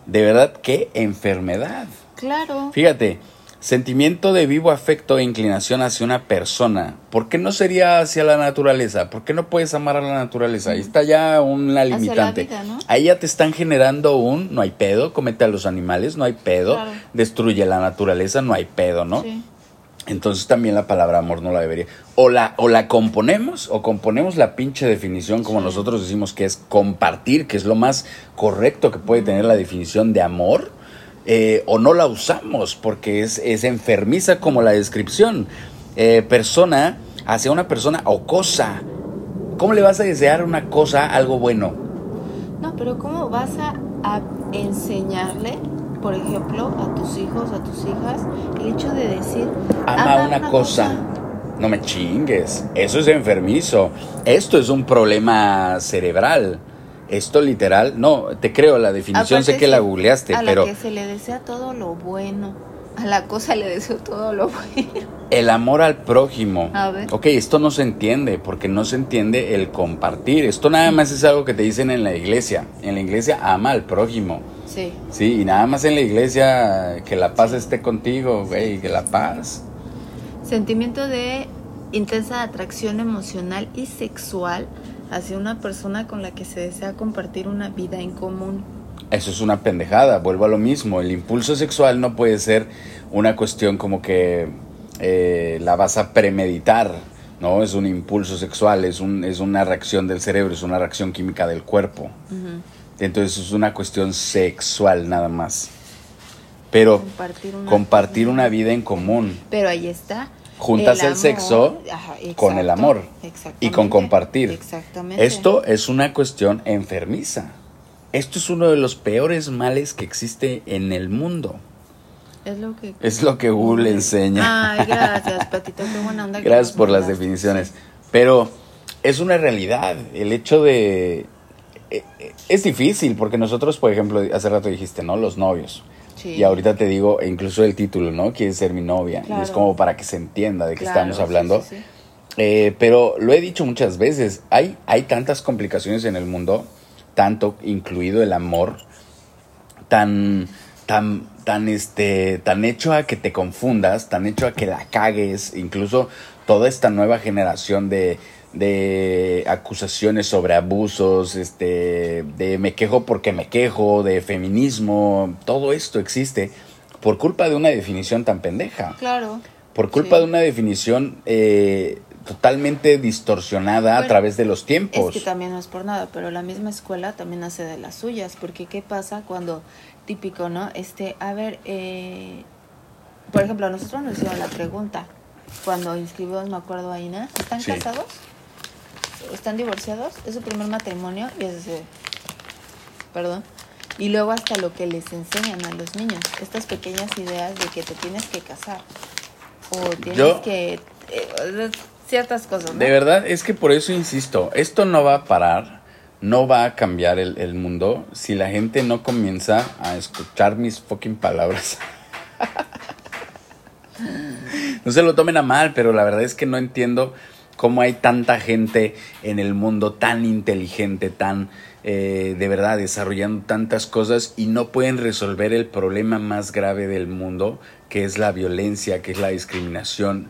de verdad, qué enfermedad. Claro. Fíjate, sentimiento de vivo afecto e inclinación hacia una persona. ¿Por qué no sería hacia la naturaleza? ¿Por qué no puedes amar a la naturaleza? Ahí está ya una limitante. vida, ¿no? Ahí ya te están generando un no hay pedo, comete a los animales, no hay pedo, Claro. destruye la naturaleza, no hay pedo, ¿no? Sí. Entonces también la palabra amor no la debería. O la, o la componemos, o componemos la pinche definición como nosotros decimos que es compartir, que es lo más correcto que puede tener la definición de amor, eh, o no la usamos porque es, es enfermiza como la descripción. Eh, persona hacia una persona o cosa. ¿Cómo le vas a desear una cosa algo bueno? No, pero ¿cómo vas a, a enseñarle, por ejemplo, a tus hijos, a tus hijas, el hecho de decir, Ama una, cosa. No me chingues. Eso es enfermizo. Esto es un problema cerebral. Esto literal, no, te creo la definición, sé que la googleaste, a pero la que se le desea todo lo bueno. A la cosa le deseo todo lo bueno. el amor al prójimo. A ver. Ok, esto no se entiende, porque no se entiende el compartir. Esto nada más es algo que te dicen en la iglesia. En la iglesia ama al prójimo. Sí. Sí, y nada más en la iglesia que la paz esté contigo, güey, que la paz. Sentimiento de intensa atracción emocional y sexual hacia una persona con la que se desea compartir una vida en común. Eso es una pendejada, vuelvo a lo mismo. El impulso sexual no puede ser una cuestión como que eh, la vas a premeditar, ¿no? Es un impulso sexual, es, un, es una reacción del cerebro, es una reacción química del cuerpo. Entonces es una cuestión sexual nada más. Pero Compartir una- compartir una vida en común. Pero ahí está. Juntas el, amor, sexo ajá, con el amor y con compartir. Exactamente. Esto es una cuestión enfermiza. Esto es uno de los peores males que existe en el mundo. es lo que. Es lo que Google enseña. Ay, gracias, Patito. Qué buena onda. Gracias por las definiciones. Pero es una realidad. El hecho de... eh, eh, Es difícil porque nosotros, por ejemplo, hace rato dijiste, ¿no? Los novios. Sí. Y ahorita te digo, e incluso el título, ¿no? Quieres ser mi novia. Y es como para que se entienda de qué Claro, estamos hablando. sí, sí. Eh, pero lo he dicho muchas veces, hay, hay tantas complicaciones en el mundo, tanto incluido el amor, tan, tan, tan, este, tan hecho a que te confundas, tan hecho a que la cagues, incluso toda esta nueva generación de, de acusaciones sobre abusos, este, de me quejo porque me quejo, de feminismo, todo esto existe por culpa de una definición tan pendeja Claro. por culpa Sí. de una definición eh, totalmente distorsionada a través de los tiempos. Es que también no es por nada, pero la misma escuela también hace de las suyas, porque ¿qué pasa cuando, típico, ¿no? Este, a ver, eh, por ejemplo, a nosotros nos hicieron la pregunta, cuando inscribimos, me acuerdo a Ina, ¿están Sí. casados? ¿Están divorciados? Es su primer matrimonio y es de, perdón. Y luego hasta lo que les enseñan a los niños, estas pequeñas ideas de que te tienes que casar o tienes Yo- que... eh, ciertas cosas, ¿no? De verdad, es que por eso insisto, esto no va a parar, no va a cambiar el, el mundo si la gente no comienza a escuchar mis fucking palabras. no se lo tomen a mal, pero la verdad es que no entiendo cómo hay tanta gente en el mundo tan inteligente, tan eh, de verdad desarrollando tantas cosas y no pueden resolver el problema más grave del mundo, que es la violencia, que es la discriminación.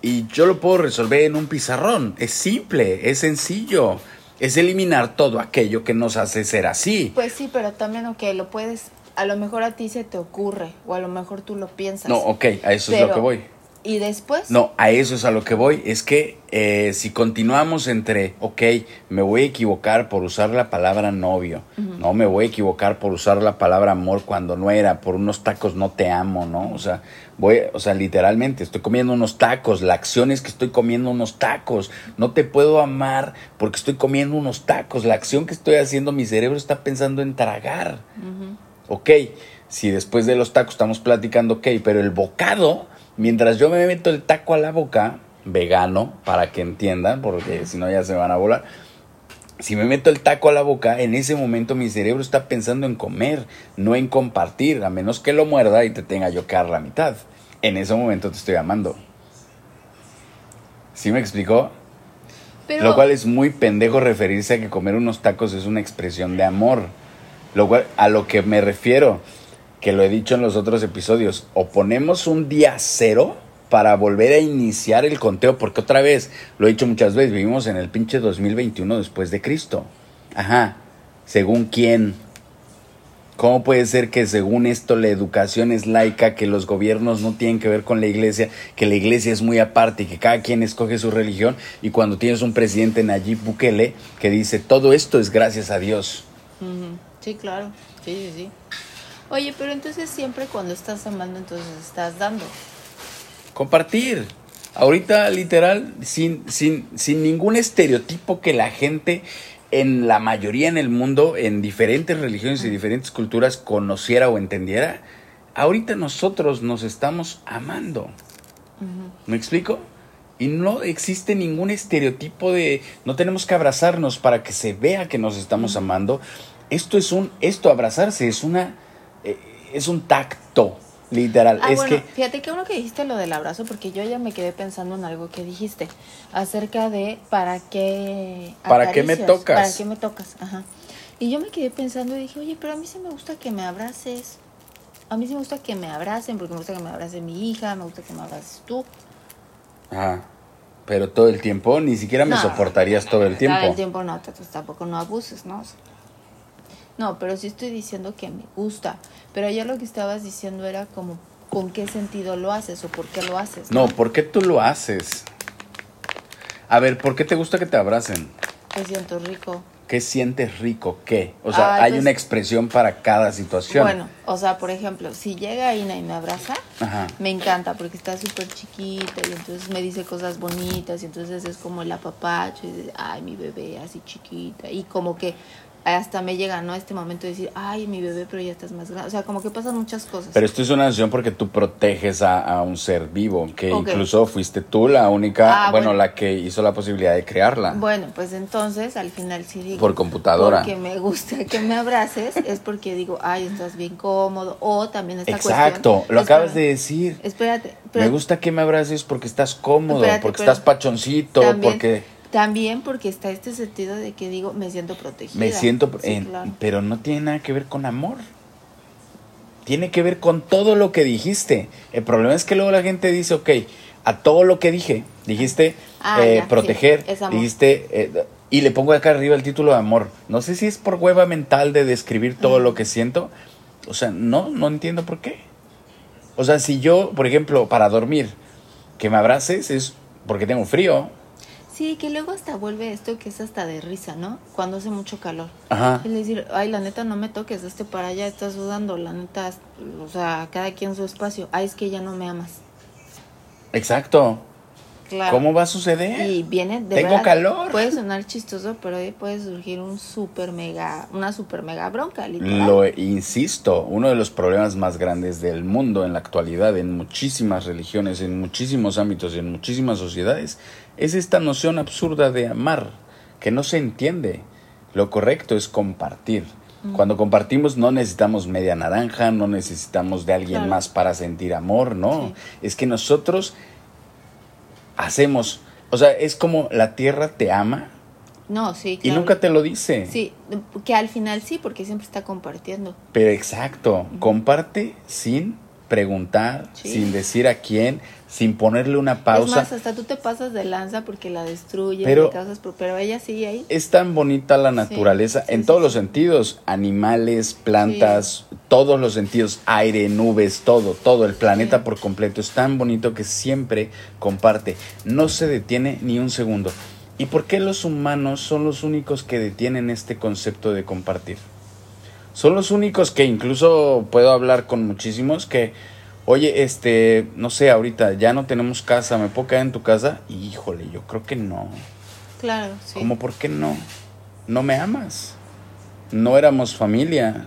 Y yo lo puedo resolver en un pizarrón. Es simple, es sencillo. Es eliminar todo aquello que nos hace ser así. Pues sí, pero también, ok, lo puedes, a lo mejor a ti se te ocurre, o a lo mejor tú lo piensas. No, ok, a eso es lo que voy. Y después, No, a eso es a lo que voy. Es que eh, si continuamos entre, ok, me voy a equivocar por usar la palabra novio, no, me voy a equivocar por usar la palabra amor cuando no era, por unos tacos no te amo, ¿no? O sea, voy, o sea, literalmente estoy comiendo unos tacos, la acción es que estoy comiendo unos tacos, no te puedo amar porque estoy comiendo unos tacos, la acción que estoy haciendo, mi cerebro está pensando en tragar. Ok, si después de los tacos estamos platicando, ok, pero el bocado, mientras yo me meto el taco a la boca, vegano, para que entiendan, porque si no ya se van a volar. Si me meto el taco a la boca, en ese momento mi cerebro está pensando en comer, no en compartir, a menos que lo muerda y te tenga yo que dar la mitad. En ese momento te estoy amando. ¿Sí me explicó? pero, Lo cual es muy pendejo referirse a que comer unos tacos es una expresión de amor. Lo cual, a lo que me refiero, que lo he dicho en los otros episodios, o ponemos un día cero para volver a iniciar el conteo, porque otra vez, lo he dicho muchas veces, vivimos en el pinche 2021 después de Cristo. Ajá, según quién. ¿Cómo puede ser que según esto la educación es laica, que los gobiernos no tienen que ver con la iglesia, que la iglesia es muy aparte y que cada quien escoge su religión? Y cuando tienes un presidente Nayib Bukele que dice todo esto es gracias a Dios. Sí, claro. Sí, sí, sí. Oye, pero entonces siempre cuando estás amando, entonces estás dando. Compartir. Ahorita, literal, sin, sin, sin ningún estereotipo que la gente en la mayoría en el mundo, en diferentes religiones y diferentes culturas, conociera o entendiera, ahorita nosotros nos estamos amando. ¿Me explico? Y no existe ningún estereotipo de no tenemos que abrazarnos para que se vea que nos estamos amando. Esto es un esto abrazarse es una es un tacto literal, Ah, es bueno, que fíjate que uno que dijiste lo del abrazo, porque yo ya me quedé pensando en algo que dijiste acerca de para qué. ¿Para qué me tocas? Para qué me tocas, ajá. Y yo me quedé pensando y dije, oye, pero a mí sí me gusta que me abraces. A mí sí me gusta que me abracen, porque me gusta que me abrace mi hija, me gusta que me abraces tú. Ajá. Pero todo el tiempo, ni siquiera me No, soportarías todo el tiempo. Todo el tiempo no, tampoco no abuses, ¿no? No, pero sí estoy diciendo que me gusta. Pero ya lo que estabas diciendo era como, ¿con qué sentido lo haces o por qué lo haces? No, ¿por qué tú lo haces? A ver, ¿por qué te gusta que te abracen? Me siento rico. ¿Qué sientes rico? ¿Qué? O sea, Ay, hay pues- una expresión para cada situación. Bueno, o sea, por ejemplo, si llega Ina y me abraza, Ajá. me encanta porque está súper chiquita y entonces me dice cosas bonitas y entonces es como el apapacho y dice, ay, mi bebé así chiquita y como que hasta me llega, ¿no? Este momento de decir, ay, mi bebé, pero ya estás más grande. O sea, como que pasan muchas cosas. Pero esto es una decisión porque tú proteges a, a un ser vivo, que incluso fuiste tú la única, Ah, bueno, bueno. la que hizo la posibilidad de crearla. Bueno, pues entonces al final sí digo. Por computadora. Porque me gusta que me abraces, es porque digo, ay, estás bien cómodo. O también esta Exacto, cuestión. lo acabas de decir. Espérate. Me gusta que me abraces porque estás cómodo, Espérate, porque pero- estás pachoncito, También, porque también porque está este sentido de que digo, me siento protegida. me siento... Sí, en- claro. Pero no tiene nada que ver con amor. Tiene que ver con todo lo que dijiste. El problema es que luego la gente dice, ok, a todo lo que dije, dijiste Ah, eh, ya, proteger, sí, dijiste... eh, y le pongo acá arriba el título de amor. No sé si es por hueva mental de describir todo lo que siento. O sea, no, no entiendo por qué. O sea, si yo, por ejemplo, para dormir, que me abraces es porque tengo frío. Sí, que luego hasta vuelve esto que es hasta de risa, ¿no? Cuando hace mucho calor. Ajá. Es decir, ay, la neta no me toques, este para allá, estás sudando, la neta, o sea, cada quien su espacio. Ay, es que ya no me amas. Exacto. Claro. ¿Cómo va a suceder? Y viene de Tengo verdad, calor. Puede sonar chistoso, pero ahí puede surgir un super mega, una super mega bronca, literal. Lo insisto, uno de los problemas más grandes del mundo en la actualidad, en muchísimas religiones, en muchísimos ámbitos y en muchísimas sociedades, es esta noción absurda de amar, que no se entiende. Lo correcto es compartir. Cuando compartimos no necesitamos media naranja, no necesitamos de alguien Claro. más para sentir amor, no. Sí. Es que nosotros hacemos, o sea, es como la tierra te ama No, sí, y nunca te lo dice. Sí, que al final sí, porque siempre está compartiendo. Pero exacto, comparte sin preguntar, Sí. sin decir a quién, sin ponerle una pausa. Es más, hasta tú te pasas de lanza porque la destruyes, Pero- causas, pero ella sigue ahí. Es tan bonita la naturaleza sí, en sí, todos los sentidos, animales, plantas, todos los sentidos, aire, nubes, todo, todo, el planeta por completo es tan bonito que siempre comparte, no se detiene ni un segundo. ¿Y por qué los humanos son los únicos que detienen este concepto de compartir? Son los únicos que incluso puedo hablar con muchísimos que, oye, este, no sé, ahorita ya no tenemos casa, ¿me puedo quedar en tu casa? Híjole, yo creo que no. Claro, sí. ¿Cómo por qué no? No me amas. No éramos familia.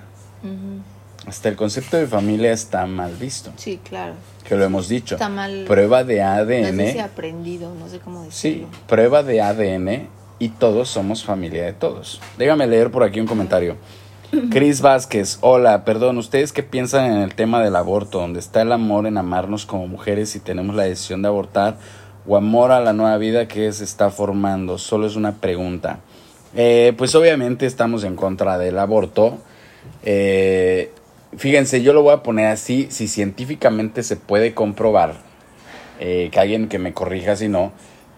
Hasta el concepto de familia está mal visto, Sí, claro. que lo hemos dicho. Está mal. Prueba de No sé si ADN. aprendido, no sé cómo Sí, decirlo. prueba de ADN y todos somos familia de todos. Déjame leer por aquí un comentario. Cris Vázquez, hola, perdón, ¿ustedes qué piensan en el tema del aborto? ¿Dónde está el amor en amarnos como mujeres si tenemos la decisión de abortar? ¿O amor a la nueva vida que se está formando? Solo es una pregunta. Eh, pues obviamente estamos en contra del aborto. Eh, fíjense, yo lo voy a poner así, si científicamente se puede comprobar, eh, que alguien que me corrija si no,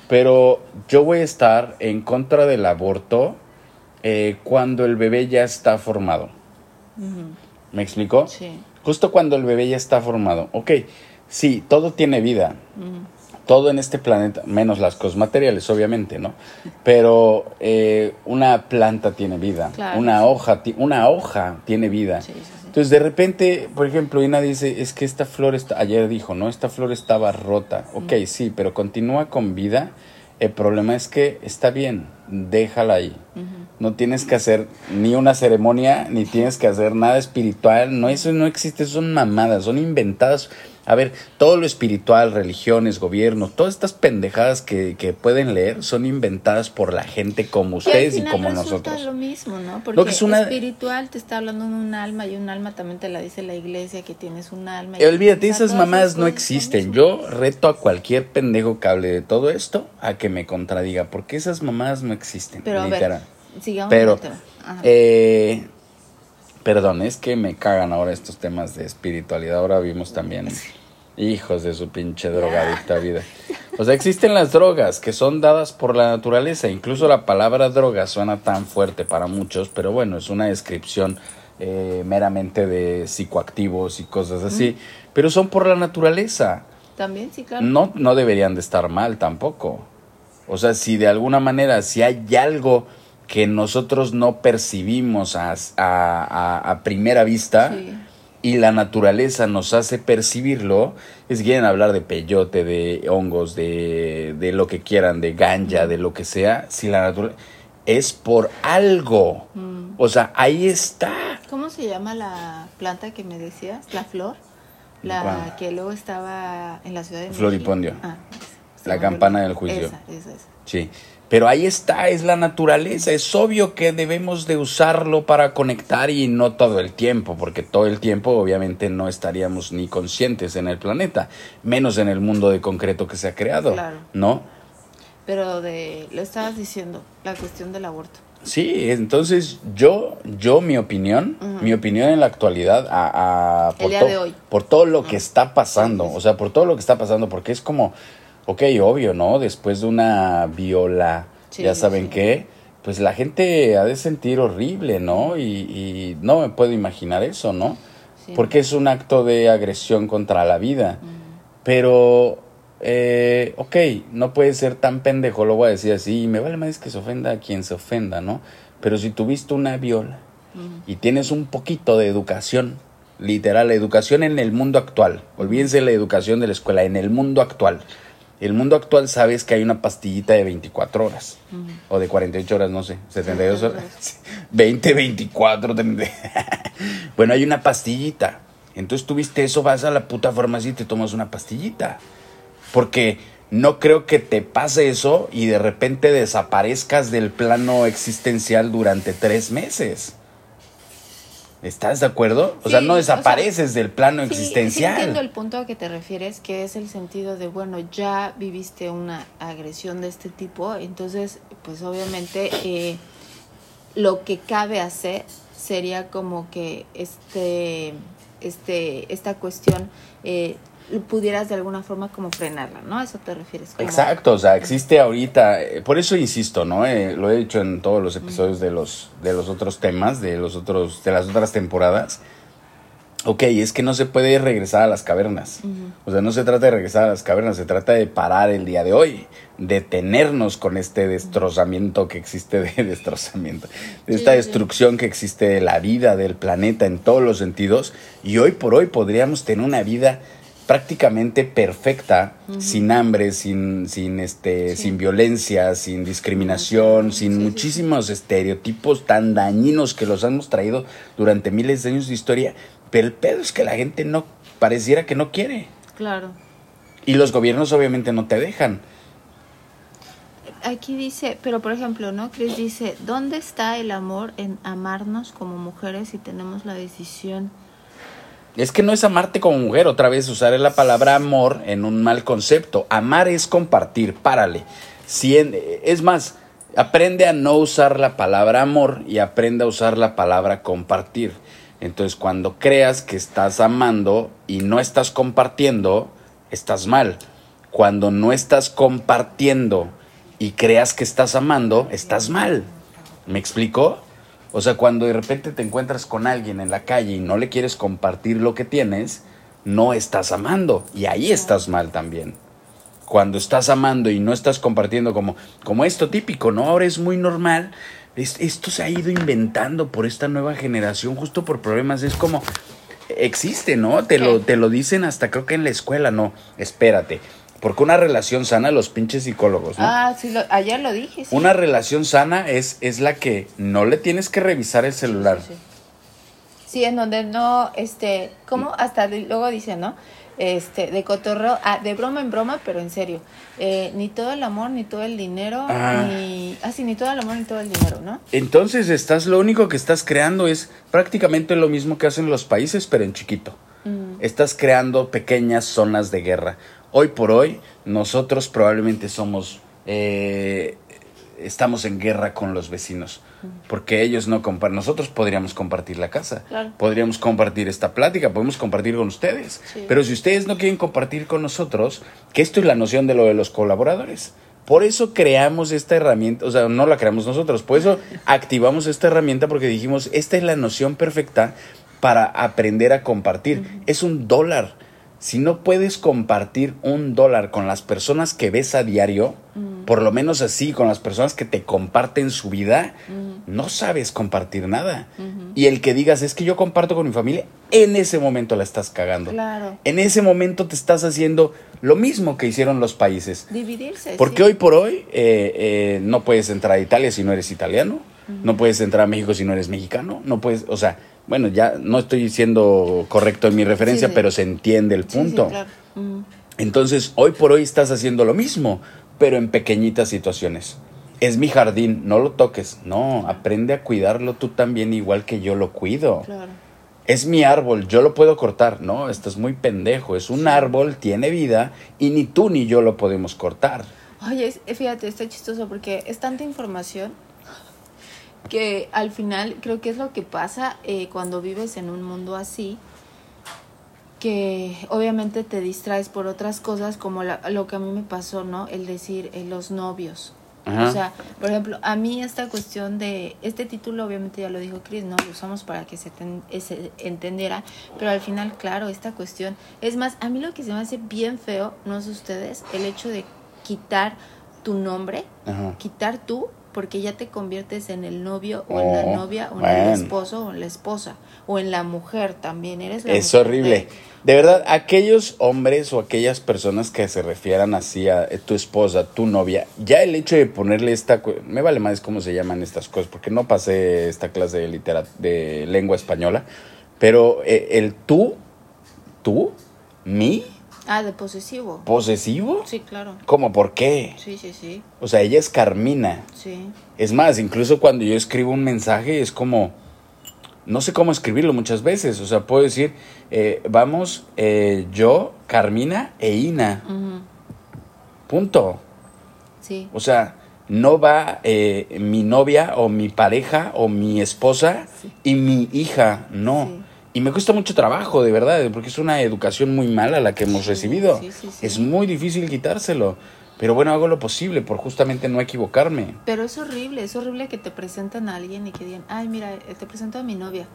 pero yo voy a estar en contra del aborto eh, cuando el bebé ya está formado. ¿Me explicó? Sí. Justo cuando el bebé ya está formado. Ok, sí, todo tiene vida. Todo en este planeta, menos las cosas materiales, obviamente, ¿no? Pero eh, una planta tiene vida. Claro. Una hoja, una hoja tiene vida. Sí, sí, sí. Entonces, de repente, por ejemplo, Ina dice, es que esta flor está, ayer dijo, ¿no? Esta flor estaba rota. Ok, sí, pero continúa con vida. El problema es que está bien, déjala ahí. No tienes que hacer ni una ceremonia, ni tienes que hacer nada espiritual. No, eso no existe, son mamadas, son inventadas. A ver, todo lo espiritual, religiones, gobiernos, todas estas pendejadas que, que pueden leer son inventadas por la gente como al ustedes y final como resulta nosotros. lo mismo, ¿no? Porque que es una- espiritual te está hablando de un alma y un alma también te la dice la iglesia que tienes un alma. y- Olvídate, esas mamadas no lo existen. Yo reto a cualquier pendejo que hable de todo esto a que me contradiga, porque esas mamadas no existen. Pero a ver, literal. sigamos Pero, eh, perdón, es que me cagan ahora estos temas de espiritualidad. Ahora vimos también hijos de su pinche drogadicta vida. O sea, existen las drogas que son dadas por la naturaleza. Incluso la palabra droga suena tan fuerte para muchos, pero bueno, es una descripción eh, meramente de psicoactivos y cosas así. Pero son por la naturaleza También, sí, claro. no, no deberían de estar mal tampoco. O sea, si de alguna manera, si hay algo que nosotros no percibimos a, a- a- a primera vista Sí. Y la naturaleza nos hace percibirlo, es quieren hablar de peyote, de hongos, de, de lo que quieran, de ganja, de lo que sea, si la naturaleza es por algo. Mm. O sea, ahí está. ¿Cómo se llama la planta que me decías? ¿La flor? La que luego estaba en la ciudad de México. Floripondio. Ah, La campana del juicio. Esa, esa, esa. Sí, pero ahí está, es la naturaleza. Es obvio que debemos de usarlo para conectar y no todo el tiempo, porque todo el tiempo obviamente no estaríamos ni conscientes en el planeta, menos en el mundo de concreto que se ha creado, Claro. ¿no? Pero de, lo estabas diciendo, la cuestión del aborto. Sí, entonces yo, yo mi opinión, mi opinión en la actualidad, a, a- por, El día to- de hoy. por todo lo que está pasando, o sea, por todo lo que está pasando, porque es como, ok, obvio, ¿no? Después de una viola, Sí, ya saben sí. qué, pues la gente ha de sentir horrible, ¿no? Y, y no me puedo imaginar eso, ¿no? Sí. Porque es un acto de agresión contra la vida. Pero, eh, ok, no puede ser tan pendejo, lo voy a decir así, y me vale más que se ofenda a quien se ofenda, ¿no? Pero si tuviste una viola y tienes un poquito de educación, literal, educación en el mundo actual, olvídense la educación de la escuela, en el mundo actual. El mundo actual sabes que hay una pastillita de 24 horas, o de 48 horas, no sé, 72 horas, 20, 24, 30. bueno, hay una pastillita. Entonces tuviste eso, vas a la puta farmacia y te tomas una pastillita. Porque no creo que te pase eso y de repente desaparezcas del plano existencial durante tres meses. ¿Estás de acuerdo? O sea, no o sea, desapareces del plano Sí, Sí, existencial. entiendo el punto a que te refieres, que es el sentido de, bueno, ya viviste una agresión de este tipo, entonces, pues obviamente eh, lo que cabe hacer sería como que este, este, esta cuestión eh, pudieras de alguna forma como frenarla, ¿no? A eso te refieres. Exacto, o sea, existe ahorita, eh, por eso insisto, ¿no? Eh, lo he dicho en todos los episodios de los de los otros temas, de los otros de las otras temporadas. Ok, es que no se puede regresar a las cavernas. O sea, no se trata de regresar a las cavernas, se trata de parar el día de hoy, detenernos con este destrozamiento que existe de destrozamiento, de esta Sí, sí. destrucción que existe de la vida, del planeta en todos los sentidos. Y hoy por hoy podríamos tener una vida prácticamente perfecta, sin hambre, sin, sin, este, Sí. sin violencia, sin discriminación, sin sí, muchísimos estereotipos tan dañinos que los hemos traído durante miles de años de historia. Pero el pedo es que la gente no pareciera que no quiere. Claro. Y los gobiernos obviamente no te dejan. Aquí dice, pero por ejemplo, ¿no? Chris dice, ¿dónde está el amor en amarnos como mujeres si tenemos la decisión? Es que no es amarte como mujer, otra vez usaré la palabra amor en un mal concepto. Amar es compartir, párale. Si es más, aprende a no usar la palabra amor y aprende a usar la palabra compartir. Entonces, cuando creas que estás amando y no estás compartiendo, estás mal. Cuando no estás compartiendo y creas que estás amando, estás mal. ¿Me explico? O sea, cuando de repente te encuentras con alguien en la calle y no le quieres compartir lo que tienes, no estás amando. Y ahí estás mal también. Cuando estás amando y no estás compartiendo como, como esto típico, ¿no? Ahora es muy normal. Es- esto se ha ido inventando por esta nueva generación, justo por problemas. Es como, existe, ¿no? Te lo, te lo dicen hasta creo que en la escuela, no. Espérate. Porque una relación sana, los pinches psicólogos, ¿no? Ah, sí, lo- ayer lo dije. sí. Una relación sana es, es la que no le tienes que revisar el celular. Sí, sí. Sí, en donde no, este, como hasta de- luego dicen, ¿no? Este, de cotorreo, ah, de broma en broma, pero en serio. Eh, ni todo el amor, ni todo el dinero, Ah. ni, ah, sí, ni todo el amor, ni todo el dinero, ¿no? Entonces estás, lo único que estás creando es prácticamente lo mismo que hacen los países, pero en chiquito. Mm. Estás creando pequeñas zonas de guerra. Hoy por hoy, nosotros probablemente somos, eh, estamos en guerra con los vecinos, porque ellos no comparten. Nosotros podríamos compartir la casa, Claro. podríamos compartir esta plática, podemos compartir con ustedes. Sí. Pero si ustedes no quieren compartir con nosotros, que esto es la noción de lo de los colaboradores. Por eso creamos esta herramienta, o sea, no la creamos nosotros, por eso activamos esta herramienta porque dijimos, esta es la noción perfecta para aprender a compartir. Es un dólar. Si no puedes compartir un dólar con las personas que ves a diario, por lo menos así, con las personas que te comparten su vida, no sabes compartir nada. Y el que digas, es que yo comparto con mi familia, en ese momento la estás cagando. Claro. En ese momento te estás haciendo lo mismo que hicieron los países. Dividirse. Porque sí. hoy por hoy eh, eh, no puedes entrar a Italia si no eres italiano, no puedes entrar a México si no eres mexicano, no puedes, o sea, bueno, ya no estoy siendo correcto en mi referencia, Sí, sí. pero se entiende el punto. claro. Entonces, hoy por hoy estás haciendo lo mismo, pero en pequeñitas situaciones. Es mi jardín, no lo toques. No, aprende a cuidarlo tú también igual que yo lo cuido. Claro. Es mi árbol, yo lo puedo cortar. No, estás muy pendejo. Es un árbol, tiene vida y ni tú ni yo lo podemos cortar. Oye, fíjate, está chistoso porque es tanta información que al final creo que es lo que pasa eh, cuando vives en un mundo así, que obviamente te distraes por otras cosas como la- lo que a mí me pasó, ¿no? El decir eh, los novios. Ajá. O sea, por ejemplo, a mí esta cuestión de este título, obviamente ya lo dijo Chris, ¿no? Lo usamos para que se, ten- eh, se entendiera, pero al final, claro, esta cuestión, es más, a mí lo que se me hace bien feo, no sé ustedes, el hecho de quitar tu nombre, Ajá. quitar tú, porque ya te conviertes en el novio o en la Oh, novia o en el esposo o en la esposa o en la mujer también, eres la Es mujer horrible. de- De verdad, aquellos hombres o aquellas personas que se refieran así a eh, tu esposa, tu novia, ya el hecho de ponerle esta... Me vale más cómo se llaman estas cosas, porque no pasé esta clase de, litera- de lengua española, pero eh, el tú, tú, mi, Ah, de posesivo. posesivo, Sí, claro. ¿cómo? ¿Por qué? Sí, sí, sí. O sea, ella es Carmina. Sí. Es más, incluso cuando yo escribo un mensaje es como, no sé cómo escribirlo muchas veces. O sea, puedo decir, eh, vamos, eh, yo, Carmina e Ina. Punto. Sí. O sea, no va eh, mi novia o mi pareja o mi esposa Sí. y mi hija. No. Sí. Y me cuesta mucho trabajo, de verdad, porque es una educación muy mala la que hemos Sí, recibido. sí, sí, sí. Es muy difícil quitárselo. Pero bueno, hago lo posible por justamente no equivocarme. Pero es horrible, es horrible que te presenten a alguien y que digan, ay, mira, eh, te presento a mi novia.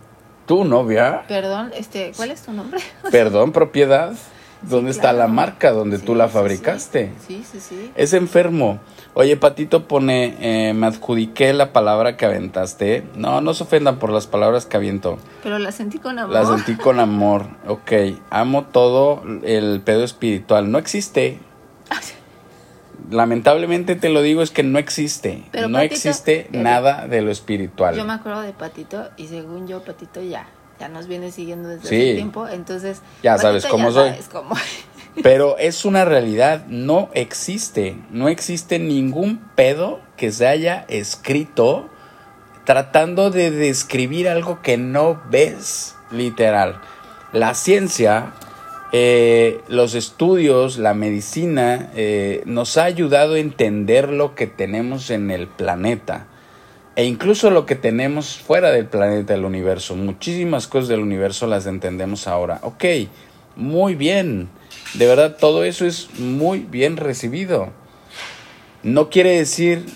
¿Tu novia? Perdón, este, ¿cuál es tu nombre? Perdón, propiedad. ¿Dónde está claro. la marca donde Sí, tú la fabricaste? Sí, sí, sí. Es enfermo. Oye, Patito pone, eh, me adjudiqué la palabra que aventaste. No, no se ofendan por las palabras que aviento. Pero la sentí con amor. La sentí con amor. Ok, amo todo el pedo espiritual. No existe. Lamentablemente te lo digo, es que no existe. Pero, no Patito, existe eh, nada de lo espiritual. Yo me acuerdo de Patito y según yo, Patito ya, ya nos viene siguiendo desde Sí. hace tiempo. Entonces, Ya sabes cómo soy. sabes cómo- Pero es una realidad, no existe, no existe ningún pedo que se haya escrito tratando de describir algo que no ves, literal. La ciencia, eh, los estudios, la medicina, eh, nos ha ayudado a entender lo que tenemos en el planeta e incluso lo que tenemos fuera del planeta, el universo. Muchísimas cosas del universo las entendemos ahora. Ok, muy bien. De verdad, todo eso es muy bien recibido. No quiere decir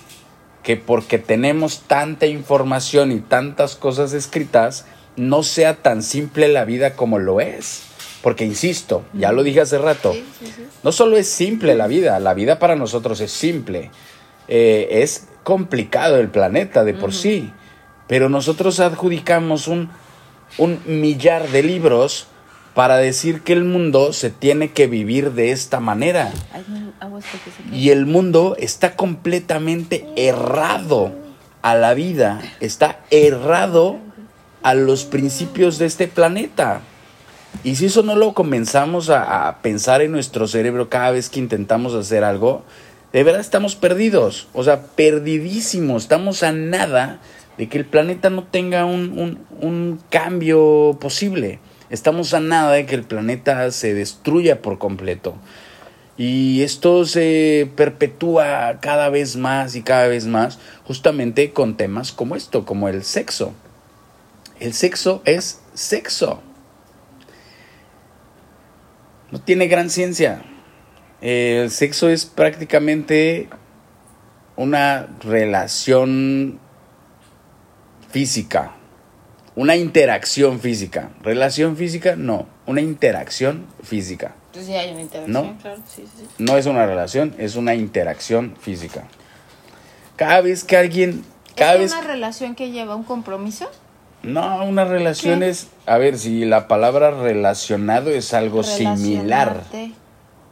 que porque tenemos tanta información y tantas cosas escritas, no sea tan simple la vida como lo es. Porque, insisto, ya lo dije hace rato, no solo es simple la vida, la vida para nosotros es simple. Eh, es complicado el planeta de por sí, pero nosotros adjudicamos un, un millar de libros para decir que el mundo se tiene que vivir de esta manera. Y el mundo está completamente errado a la vida, está errado a los principios de este planeta. Y si eso no lo comenzamos a, a pensar en nuestro cerebro cada vez que intentamos hacer algo, de verdad estamos perdidos, o sea, perdidísimos, estamos a nada de que el planeta no tenga un, un- cambio posible. Estamos a nada de que el planeta se destruya por completo. Y esto se perpetúa cada vez más y cada vez más, justamente con temas como esto, como el sexo. El sexo es sexo. No tiene gran ciencia. El sexo es prácticamente una relación física, una interacción física. Relación física, no, una interacción física. Hay una interacción, ¿No? claro. Sí, sí. No es una relación, es una interacción física. Cada vez que alguien, cada ¿Es vez, una relación que lleva un compromiso? no, una relación ¿Qué? es, a ver, si la palabra relacionado es algo similar.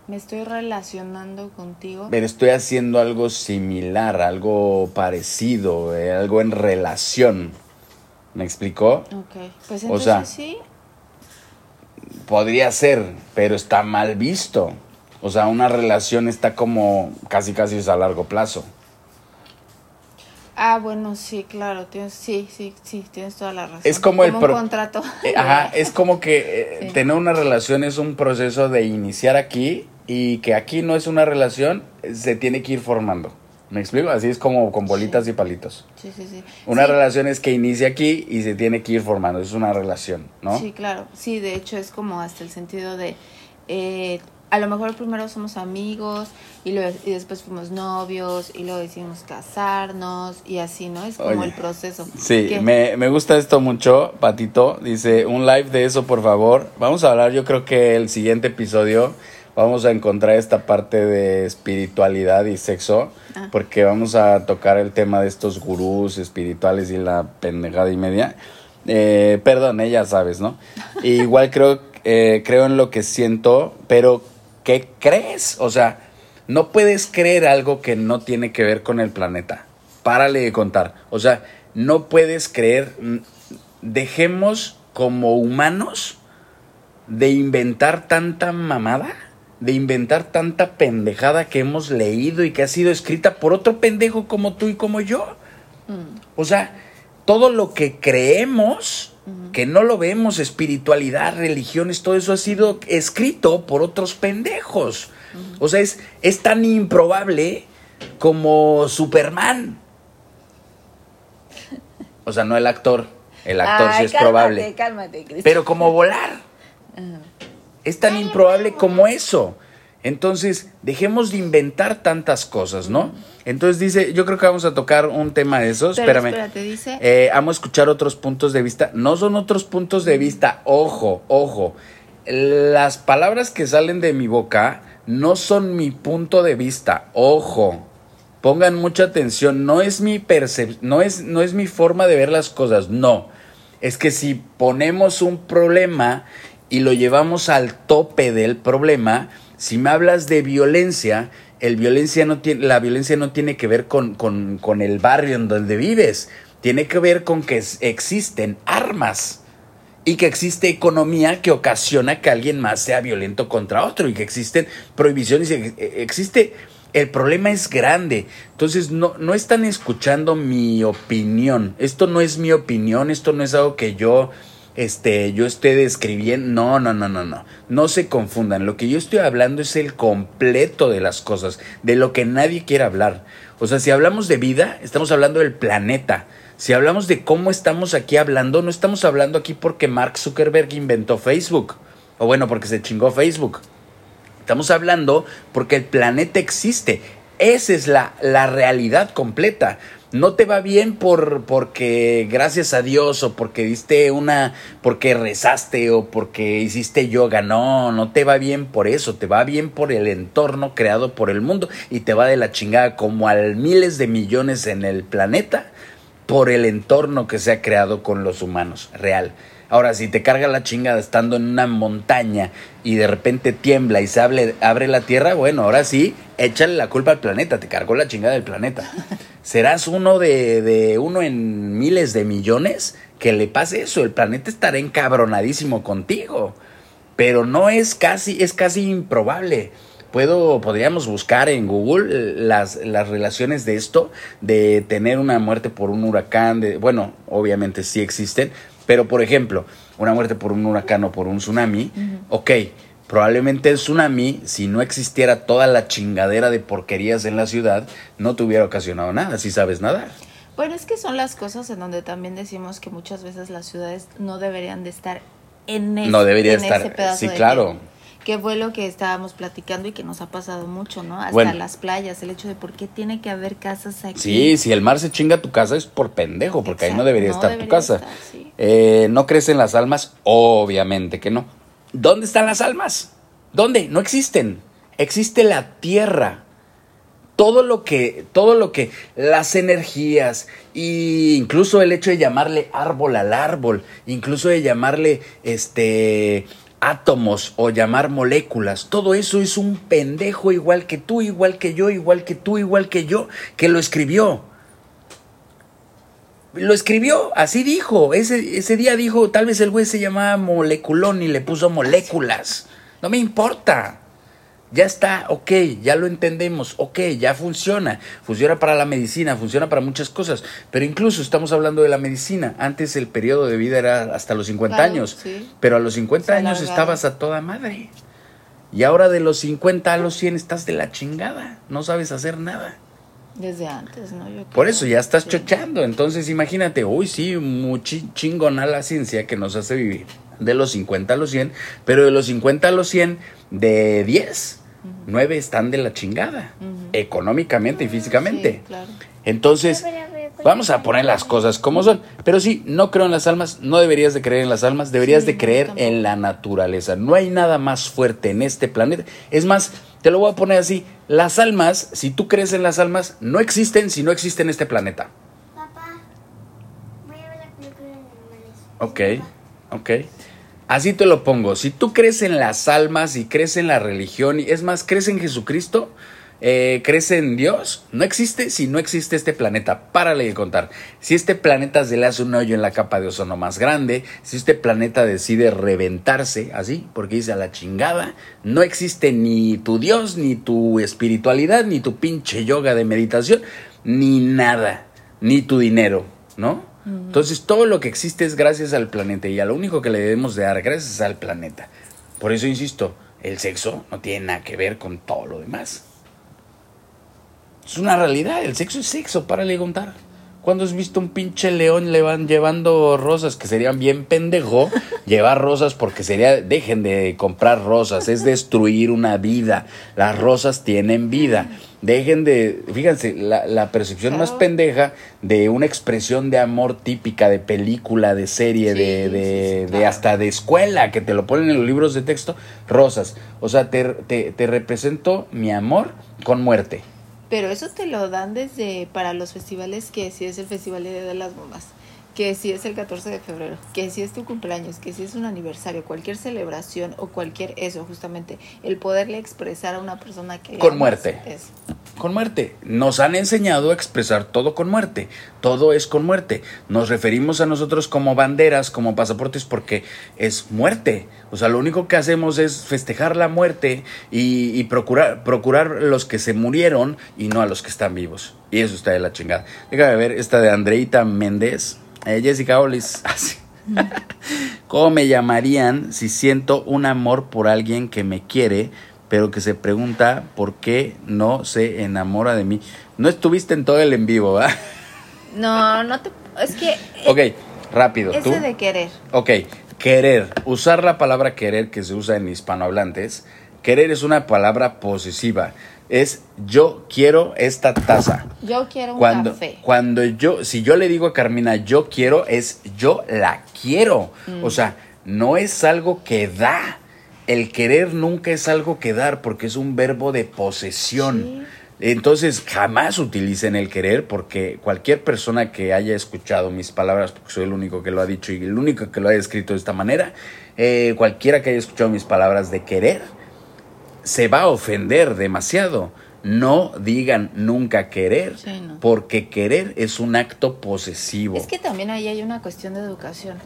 Me estoy relacionando contigo. pero estoy haciendo algo similar, algo parecido, eh, algo en relación. ¿Me explicó? Ok, pues O entonces sea, sí. Podría ser, pero está mal visto. O sea, una relación está como casi casi es a largo plazo. Ah, bueno, sí, claro, tienes, sí, sí, sí, tienes toda la razón. Es como el un pro- contrato. Eh, Ajá, es como que eh, Sí. tener una relación es un proceso de iniciar aquí y que aquí no es una relación, se tiene que ir formando. ¿Me explico? Así es como con bolitas Sí. y palitos. Sí, sí, sí. Una Sí, relación es que inicia aquí y se tiene que ir formando. Es una relación, ¿no? Sí, claro. Sí, de hecho es como hasta el sentido de, eh, a lo mejor primero somos amigos y, luego, y después fuimos novios y luego decidimos casarnos y así, ¿no? Es como Oye, el proceso. Sí, me, me gusta esto mucho, Patito. Dice, un live de eso, por favor. Vamos a hablar, yo creo que el siguiente episodio vamos a encontrar esta parte de espiritualidad y sexo, Ah. porque vamos a tocar el tema de estos gurús espirituales y la pendejada y media. Eh, perdón, ya sabes, ¿no? Y igual creo, eh, creo en lo que siento, pero ¿qué crees? O sea, no puedes creer algo que no tiene que ver con el planeta. Párale de contar. O sea, no puedes creer. Dejemos como humanos de inventar tanta mamada, de inventar tanta pendejada que hemos leído y que ha sido escrita por otro pendejo como tú y como yo. Mm, O sea, todo lo que creemos, que no lo vemos, espiritualidad, religiones, todo eso ha sido escrito por otros pendejos. O sea, es, es tan improbable como Superman. O sea, no el actor. El actor sí es cálmate, probable. Cálmate. Pero como volar. Es tan improbable como eso. Entonces, dejemos de inventar tantas cosas, ¿no? Entonces dice, yo creo que vamos a tocar un tema de esos. Pero Espérame. espérate, dice- Eh, amo escuchar otros puntos de vista. No son otros puntos de vista. Ojo, ojo. Las palabras que salen de mi boca no son mi punto de vista. Ojo. Pongan mucha atención. No es mi percep no es, no es mi forma de ver las cosas. No. Es que si ponemos un problema y lo llevamos al tope del problema, si me hablas de violencia, el violencia no tiene, la violencia no tiene que ver con, con, con el barrio en donde vives, tiene que ver con que existen armas y que existe economía que ocasiona que alguien más sea violento contra otro y que existen prohibiciones ex- existe. El problema es grande. Entonces no no están escuchando mi opinión. Esto no es mi opinión esto no es algo que yo este yo esté describiendo no no no no no no se confundan lo que yo estoy hablando es el completo de las cosas de lo que nadie quiere hablar o sea si hablamos de vida estamos hablando del planeta si hablamos de cómo estamos aquí hablando, no estamos hablando aquí porque Mark Zuckerberg inventó Facebook. O bueno, porque se chingó Facebook. Estamos hablando porque el planeta existe. Esa es la, la realidad completa. No te va bien por porque gracias a Dios o porque diste una porque rezaste o porque hiciste yoga, no, no te va bien por eso, te va bien por el entorno creado por el mundo y te va de la chingada como al miles de millones en el planeta por el entorno que se ha creado con los humanos, real. Ahora, si te carga la chingada estando en una montaña y de repente tiembla y se abre, abre la tierra, bueno, ahora sí, échale la culpa al planeta, te cargó la chingada del planeta. Serás uno de, de uno en miles de millones que le pase eso, el planeta estará encabronadísimo contigo. Pero no es casi, es casi improbable. Puedo, podríamos buscar en Google las, las relaciones de esto, de tener una muerte por un huracán, de, bueno, obviamente sí existen, pero, por ejemplo, una muerte por un huracán o por un tsunami, ok, probablemente el tsunami, si no existiera toda la chingadera de porquerías en la ciudad, no te hubiera ocasionado nada, si sabes nadar. Bueno, es que son las cosas en donde también decimos que muchas veces las ciudades no deberían de estar en ese, No debería en estar- ese pedazo sí, de claro. Que fue lo que estábamos platicando y que nos ha pasado mucho, ¿no? Hasta Bueno. las playas, el hecho de por qué tiene que haber casas aquí. Sí, si el mar se chinga tu casa es por pendejo, porque ahí no Exacto, debería no estar tu debería casa. estar, sí. Eh, ¿No crecen las almas? Obviamente que no. ¿Dónde están las almas? ¿Dónde? No existen. Existe la tierra. Todo lo que, todo lo que, las energías, e incluso el hecho de llamarle árbol al árbol, incluso de llamarle este átomos o llamar moléculas, todo eso es un pendejo igual que tú, igual que yo, igual que tú, igual que yo, que lo escribió. Lo escribió, así dijo. Ese, ese día dijo, tal vez el güey se llamaba moleculón y le puso moléculas. No me importa. Ya está, ok, ya lo entendemos, ok, ya funciona. Funciona para la medicina, funciona para muchas cosas. Pero incluso estamos hablando de la medicina. Antes el periodo de vida era hasta los 50 Claro, años. sí. Pero a los 50 Se años estabas a toda madre. Y ahora de los 50 a los 100 estás de la chingada. No sabes hacer nada. Desde antes, ¿no? Yo Por eso ya estás Sí. chochando. Entonces imagínate, uy, sí, muy chi- chingona la ciencia que nos hace vivir de los 50 a los 100, pero de los 50 a los 100, de 10, 9 están de la chingada, económicamente y físicamente. Sí, claro. Entonces, vamos a poner las cosas como son. Pero sí, no creo en las almas, no deberías de creer en las almas, deberías Sí, de creer tampoco. en la naturaleza. No hay nada más fuerte en este planeta. Es más, te lo voy a poner así, las almas, si tú crees en las almas, no existen si no existe en este planeta. Papá, voy a ver la película de animales. Ok, ok. Así te lo pongo. Si tú crees en las almas y crees en la religión, y es más, crees en Jesucristo, eh, crees en Dios, no existe si no existe este planeta. Párale de contar. Si este planeta se le hace un hoyo en la capa de ozono más grande, si este planeta decide reventarse, así, porque dice a la chingada, no existe ni tu Dios, ni tu espiritualidad, ni tu pinche yoga de meditación, ni nada, ni tu dinero, ¿no? Entonces todo lo que existe es gracias al planeta y a lo único que le debemos de dar gracias al planeta. Por eso insisto, el sexo no tiene nada que ver con todo lo demás. Es una realidad, el sexo es sexo, párale de contar. ¿Cuándo has visto un pinche león le van llevando rosas? Que serían bien pendejo llevar rosas porque sería, dejen de comprar rosas, es destruir una vida. Las rosas tienen vida. Dejen de, fíjense, la, la percepción más pendeja de una expresión de amor típica de película, de serie, Sí, de, de, sí, de claro. hasta de escuela, que te lo ponen en los libros de texto, rosas. O sea, te, te, te represento mi amor con muerte. Pero eso te lo dan desde para los festivales, que si es el Festival de Día de las Mamás, que si es el 14 de febrero, que si es tu cumpleaños, que si es un aniversario, cualquier celebración o cualquier eso, justamente, el poderle expresar a una persona que... Con muerte. es- Con muerte. Nos han enseñado a expresar todo con muerte. Todo es con muerte. Nos referimos a nosotros como banderas, como pasaportes, porque es muerte. O sea, lo único que hacemos es festejar la muerte y, procurar, procurar los que se murieron y no a los que están vivos. Y eso está de la chingada. Déjame ver esta de Andreita Méndez. Eh, Jessica Olis. Así. ¿Cómo me llamarían si siento un amor por alguien que me quiere, pero que se pregunta por qué no se enamora de mí? No estuviste en todo el en vivo, ¿verdad? No, no te... Es que... Ok, rápido. ¿Tú? Ese de querer. Ok, querer. Usar la palabra querer que se usa en hispanohablantes. Querer es una palabra posesiva. es yo quiero esta taza. Yo quiero un Cuando, café. cuando yo, si yo le digo a Carmina yo quiero, es yo la quiero. Mm. O sea, no es algo que da. El querer nunca es algo que dar porque es un verbo de posesión. Sí. Entonces, jamás utilicen el querer porque cualquier persona que haya escuchado mis palabras, porque soy el único que lo ha dicho y el único que lo haya escrito de esta manera, eh, cualquiera que haya escuchado mis palabras de querer, se va a ofender demasiado. No digan nunca querer, Sí, no. porque querer es un acto posesivo. Es que también ahí hay una cuestión de educación.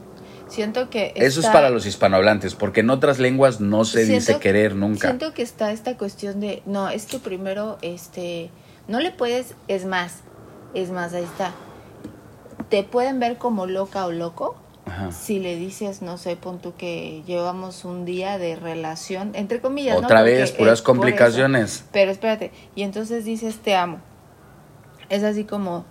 Siento que Eso es para los hispanohablantes, porque en otras lenguas no se Siento- dice querer nunca. Siento que está esta cuestión de, no, es que primero, este, no le puedes, es más, es más, ahí está. Te pueden ver como loca o loco Ajá. si le dices, no sé, pon tú que llevamos un día de relación, entre comillas. Otra vez, puras eso. complicaciones. Pero espérate, y entonces dices te amo. Es así como,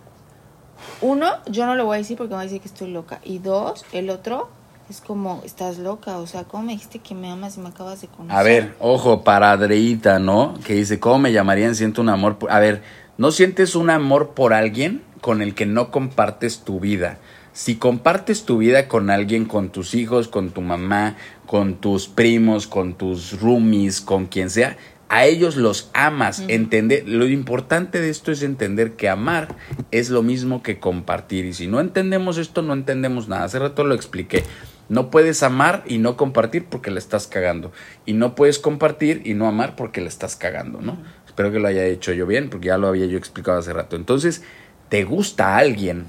uno, yo no lo voy a decir porque me va a decir que estoy loca. Y dos, el otro es como, estás loca. O sea, ¿cómo me dijiste que me amas y me acabas de conocer? A ver, ojo, para Adreita, ¿no? Que dice, ¿cómo me llamarían? Siento un amor. por-". A ver, ¿no sientes un amor por alguien con el que no compartes tu vida? Si compartes tu vida con alguien, con tus hijos, con tu mamá, con tus primos, con tus roomies, con quien sea, a ellos los amas. Entender, lo importante de esto es entender que amar es lo mismo que compartir. Y si no entendemos esto, no entendemos nada. Hace rato lo expliqué. No puedes amar y no compartir porque la estás cagando. Y no puedes compartir y no amar porque la estás cagando, ¿no? Espero que lo haya hecho yo bien porque ya lo había yo explicado hace rato. Entonces, te gusta a alguien.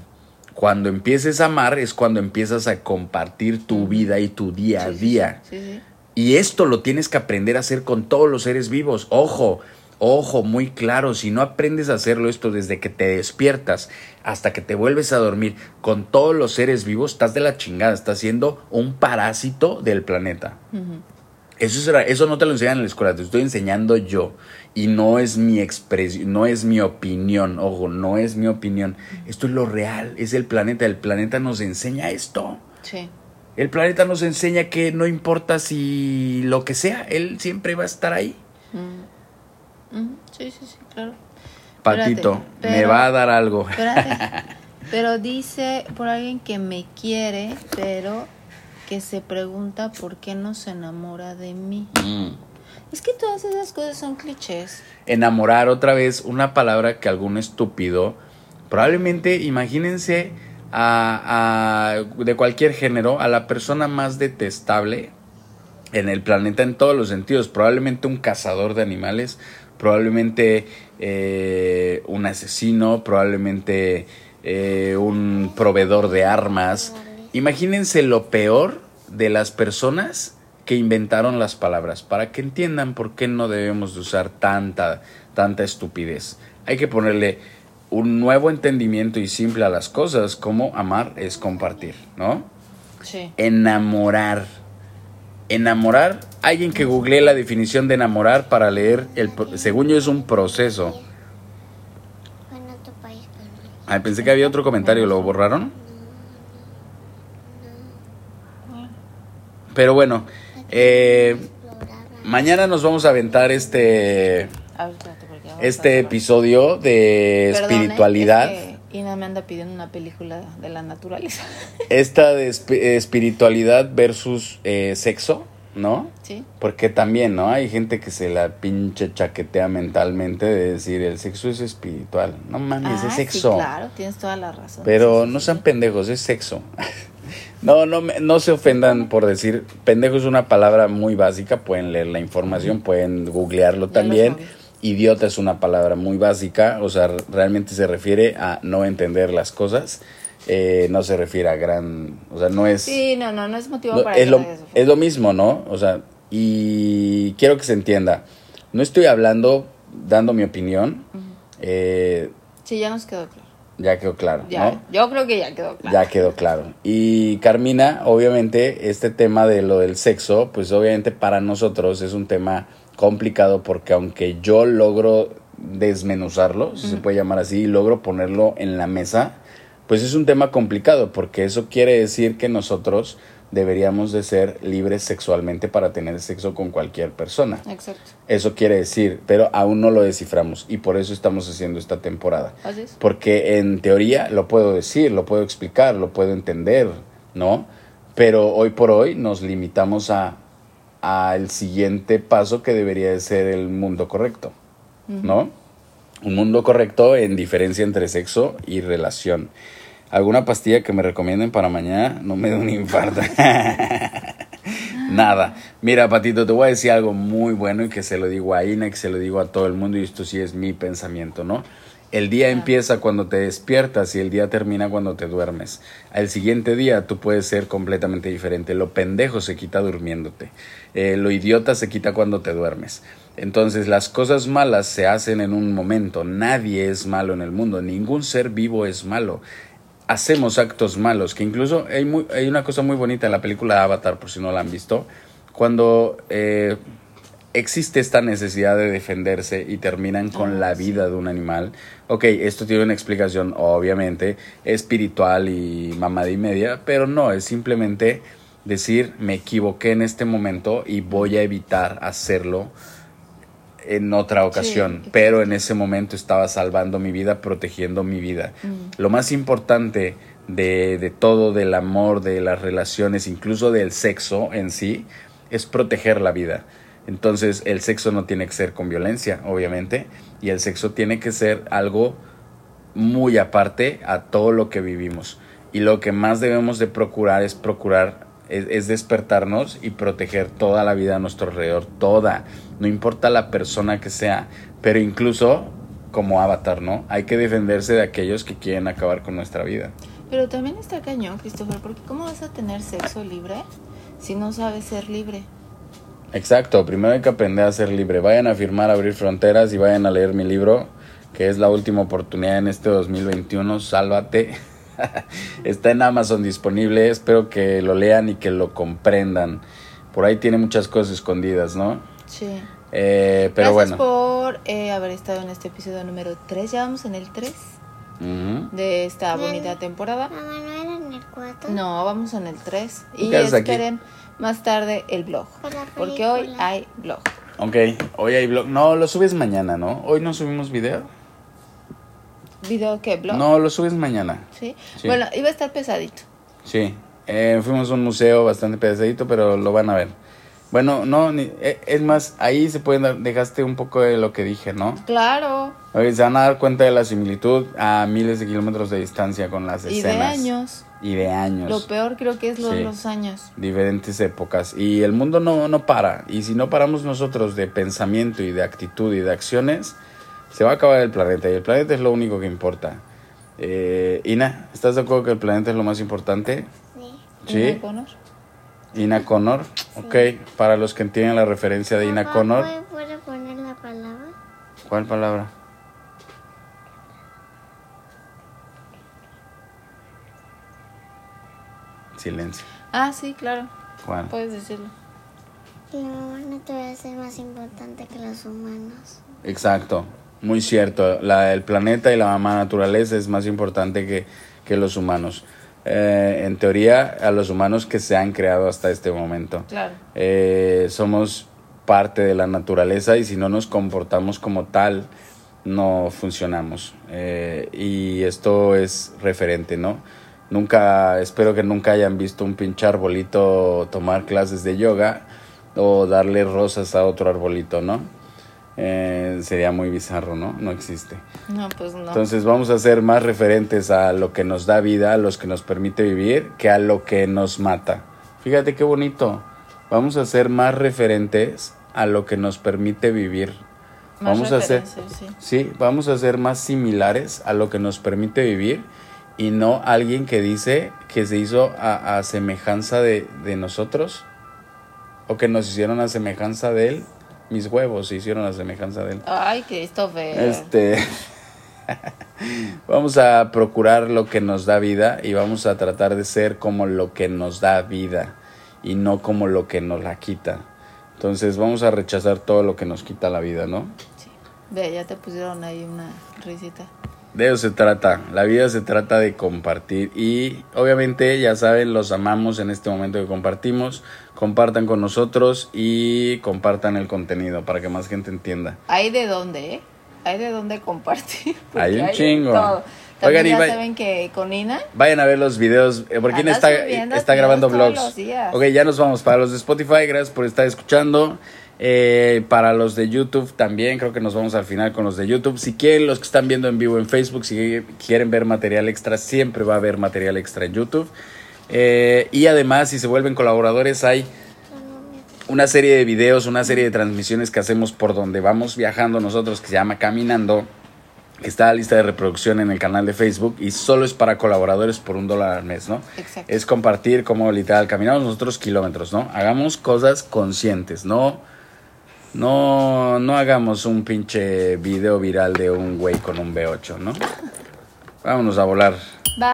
Cuando empieces a amar es cuando empiezas a compartir tu vida y tu día a sí, día. Sí, sí. Y esto lo tienes que aprender a hacer con todos los seres vivos. Ojo, ojo, muy claro, si no aprendes a hacerlo esto desde que te despiertas hasta que te vuelves a dormir con todos los seres vivos, estás de la chingada, estás siendo un parásito del planeta. Eso, es ra- eso no te lo enseñan en la escuela, te estoy enseñando yo. Y no es mi expresión, no es mi opinión, ojo, no es mi opinión. Esto es lo real, es el planeta. El planeta nos enseña esto. Sí. El planeta nos enseña que no importa si lo que sea, él siempre va a estar ahí. Mm. Ujú. Sí, sí, sí, claro. Patito, Espérate, me pero- va a dar algo. Espérate. Pero dice por alguien que me quiere, pero que se pregunta por qué no se enamora de mí. Mm. Es que todas esas cosas son clichés. Enamorar otra vez, una palabra que algún estúpido, probablemente imagínense a, a- de cualquier género, a la persona más detestable en el planeta en todos los sentidos, probablemente un cazador de animales, probablemente eh, un asesino, probablemente eh, un proveedor de armas. Imagínense lo peor de las personas que inventaron las palabras, para que entiendan por qué no debemos de usar tanta, tanta estupidez. Hay que ponerle un nuevo entendimiento y simple a las cosas, como amar es compartir, ¿no? Sí. Enamorar. Enamorar, alguien que googlee la definición de enamorar para leer, el, según yo es un proceso. Ay, pensé que había otro comentario, ¿lo borraron? Pero bueno, eh, mañana nos vamos a aventar este, A este episodio de Perdone, espiritualidad. es que Ina me anda pidiendo una película de la naturaleza. Esta de espi- espiritualidad versus eh, sexo, ¿no? ¿Sí? Porque también, ¿no? Hay gente que se la pinche chaquetea mentalmente de decir el sexo es espiritual. No mames, Ah, es sí, sexo. claro, tienes toda la razón. Pero no sean pendejos, es sexo. No, no, no se ofendan por decir, pendejo es una palabra muy básica, pueden leer la información, pueden googlearlo también. Idiota es una palabra muy básica, o sea, realmente se refiere a no entender las cosas, eh, no se refiere a gran, o sea, no es... Sí, no, no, no es motivo No, para es, que lo, a es lo mismo, ¿no? O sea, y quiero que se entienda. No estoy hablando, dando mi opinión, eh, Sí, ya nos quedó claro. ya quedó claro, Ya, ¿no? yo creo que ya quedó claro. Ya quedó claro. Y Carmina, obviamente, este tema de lo del sexo, pues obviamente para nosotros es un tema complicado porque aunque yo logro desmenuzarlo, si se puede llamar así, y logro ponerlo en la mesa, pues es un tema complicado porque eso quiere decir que nosotros deberíamos de ser libres sexualmente para tener sexo con cualquier persona. Exacto. Eso quiere decir, pero aún no lo desciframos y por eso estamos haciendo esta temporada. Así es. Porque en teoría lo puedo decir, lo puedo explicar, lo puedo entender, ¿no? Pero hoy por hoy nos limitamos a al siguiente paso que debería de ser el mundo correcto, ¿no? Un mundo correcto en diferencia entre sexo y relación. ¿Alguna pastilla que me recomienden para mañana? No me da un infarto. Nada. Mira, Patito, te voy a decir algo muy bueno y que se lo digo a Ina, que se lo digo a todo el mundo y esto sí es mi pensamiento, ¿no? El día empieza cuando te despiertas y el día termina cuando te duermes. Al siguiente día tú puedes ser completamente diferente. Lo pendejo se quita durmiéndote. Eh, lo idiota se quita cuando te duermes. Entonces las cosas malas se hacen en un momento. Nadie es malo en el mundo. Ningún ser vivo es malo. Hacemos actos malos. Que incluso hay, muy, hay una cosa muy bonita en la película Avatar, por si no la han visto. Cuando eh, existe esta necesidad de defenderse y terminan con la vida de un animal. Ok, esto tiene una explicación obviamente espiritual y mamada y media, pero no, es simplemente decir me equivoqué en este momento y voy a evitar hacerlo en otra ocasión, Sí, pero en ese momento estaba salvando mi vida, protegiendo mi vida. Lo más importante de, de todo, del amor, de las relaciones, incluso del sexo en sí, es proteger la vida. Entonces el sexo no tiene que ser con violencia, obviamente, y el sexo tiene que ser algo muy aparte a todo lo que vivimos. Y lo que más debemos de procurar es procurar, es, es despertarnos y proteger toda la vida a nuestro alrededor, toda, no importa la persona que sea, pero incluso como avatar, ¿no? Hay que defenderse de aquellos que quieren acabar con nuestra vida. Pero también está cañón, Christopher, porque ¿cómo vas a tener sexo libre si no sabes ser libre? Exacto, primero hay que aprender a ser libre. Vayan a firmar Abrir Fronteras y vayan a leer mi libro, que es la última oportunidad en este 2021, Sálvate. Está en Amazon disponible, espero que lo lean y que lo comprendan. Por ahí tiene muchas cosas escondidas, ¿no? Sí. Eh, pero Gracias bueno. por eh, haber estado en este episodio número 3. Ya vamos en el 3 Ujú. de esta bonita temporada. Mamá, ¿no era en el 4? No, vamos en el 3. ¿Tú Y qué haces aquí? Más tarde el blog. Porque hoy hay blog. Ok, hoy hay blog. No, lo subes mañana, ¿no? Hoy no subimos video. ¿Video qué? ¿Blog? No, lo subes mañana. ¿Sí? Sí. Bueno, iba a estar pesadito. Sí, eh, fuimos a un museo bastante pesadito, pero lo van a ver. Bueno, no, ni- eh, es más, ahí se pueden dar, dejaste un poco de lo que dije, ¿no? Claro. Oye, se van a dar cuenta de la similitud a miles de kilómetros de distancia con las Y de escenas. años. Y de años. Lo peor creo que es lo- Sí. los años. diferentes épocas y el mundo no, no para y si no paramos nosotros de pensamiento y de actitud y de acciones se va a acabar el planeta y el planeta es lo único que importa eh, Ina ¿estás de acuerdo que el planeta es lo más importante? Sí. sí Ina Connor. Ina Connor ok para los que entienden la referencia de Ina Connor ¿puede- ¿Puede poner la palabra? ¿cuál palabra? Silencio Ah, sí, claro. ¿cuál? Puedes decirlo. La naturaleza es más importante que los humanos. Exacto, muy cierto. La, el planeta y la mamá naturaleza es más importante que, que los humanos. Eh, en teoría, a los humanos que se han creado hasta este momento. Claro. Eh, somos parte de la naturaleza y si no nos comportamos como tal, no funcionamos. Eh, y esto es referente, ¿no? Nunca, espero que nunca hayan visto un pinche arbolito tomar clases de yoga o darle rosas a otro arbolito, ¿no? Eh, sería muy bizarro, ¿no? No existe. No, pues no. Entonces vamos a ser más referentes a lo que nos da vida, a los que nos permite vivir, que a lo que nos mata. Fíjate qué bonito. Vamos a ser más referentes a lo que nos permite vivir. Más vamos a ser, sí. sí, vamos a ser más similares a lo que nos permite vivir y no alguien que dice que se hizo a, a semejanza de, de nosotros o que nos hicieron a semejanza de él. Mis huevos se hicieron a semejanza de él. Ay, Christopher. Este. vamos a procurar lo que nos da vida y vamos a tratar de ser como lo que nos da vida y no como lo que nos la quita. Entonces vamos a rechazar todo lo que nos quita la vida, ¿no? Sí. Ve, ya te pusieron ahí una risita. De eso se trata. La vida se trata de compartir. Y obviamente, ya saben, los amamos en este momento que compartimos. Compartan con nosotros y compartan el contenido para que más gente entienda. Hay de dónde, ¿eh? Hay de dónde compartir. Hay un chingo. todo. Oigan, También y ya saben que con Ina Vayan a ver los videos. eh, Porque está, está grabando vlogs. Ok, ya nos vamos. Para los de Spotify, gracias por estar escuchando. Eh, para los de YouTube también, creo que nos vamos al final con los de YouTube. Si quieren, los que están viendo en vivo en Facebook, si quieren ver material extra, siempre va a haber material extra en YouTube. Eh, y además, si se vuelven colaboradores, hay una serie de videos, una serie de transmisiones que hacemos por donde vamos viajando nosotros, que se llama Caminando, que está a la lista de reproducción en el canal de Facebook y solo es para colaboradores por un dólar al mes, ¿no? Exacto. Es compartir como literal caminamos nosotros kilómetros, ¿no? Hagamos cosas conscientes, no, no, no hagamos un pinche video viral de un güey con un B8, ¿no? Vámonos a volar.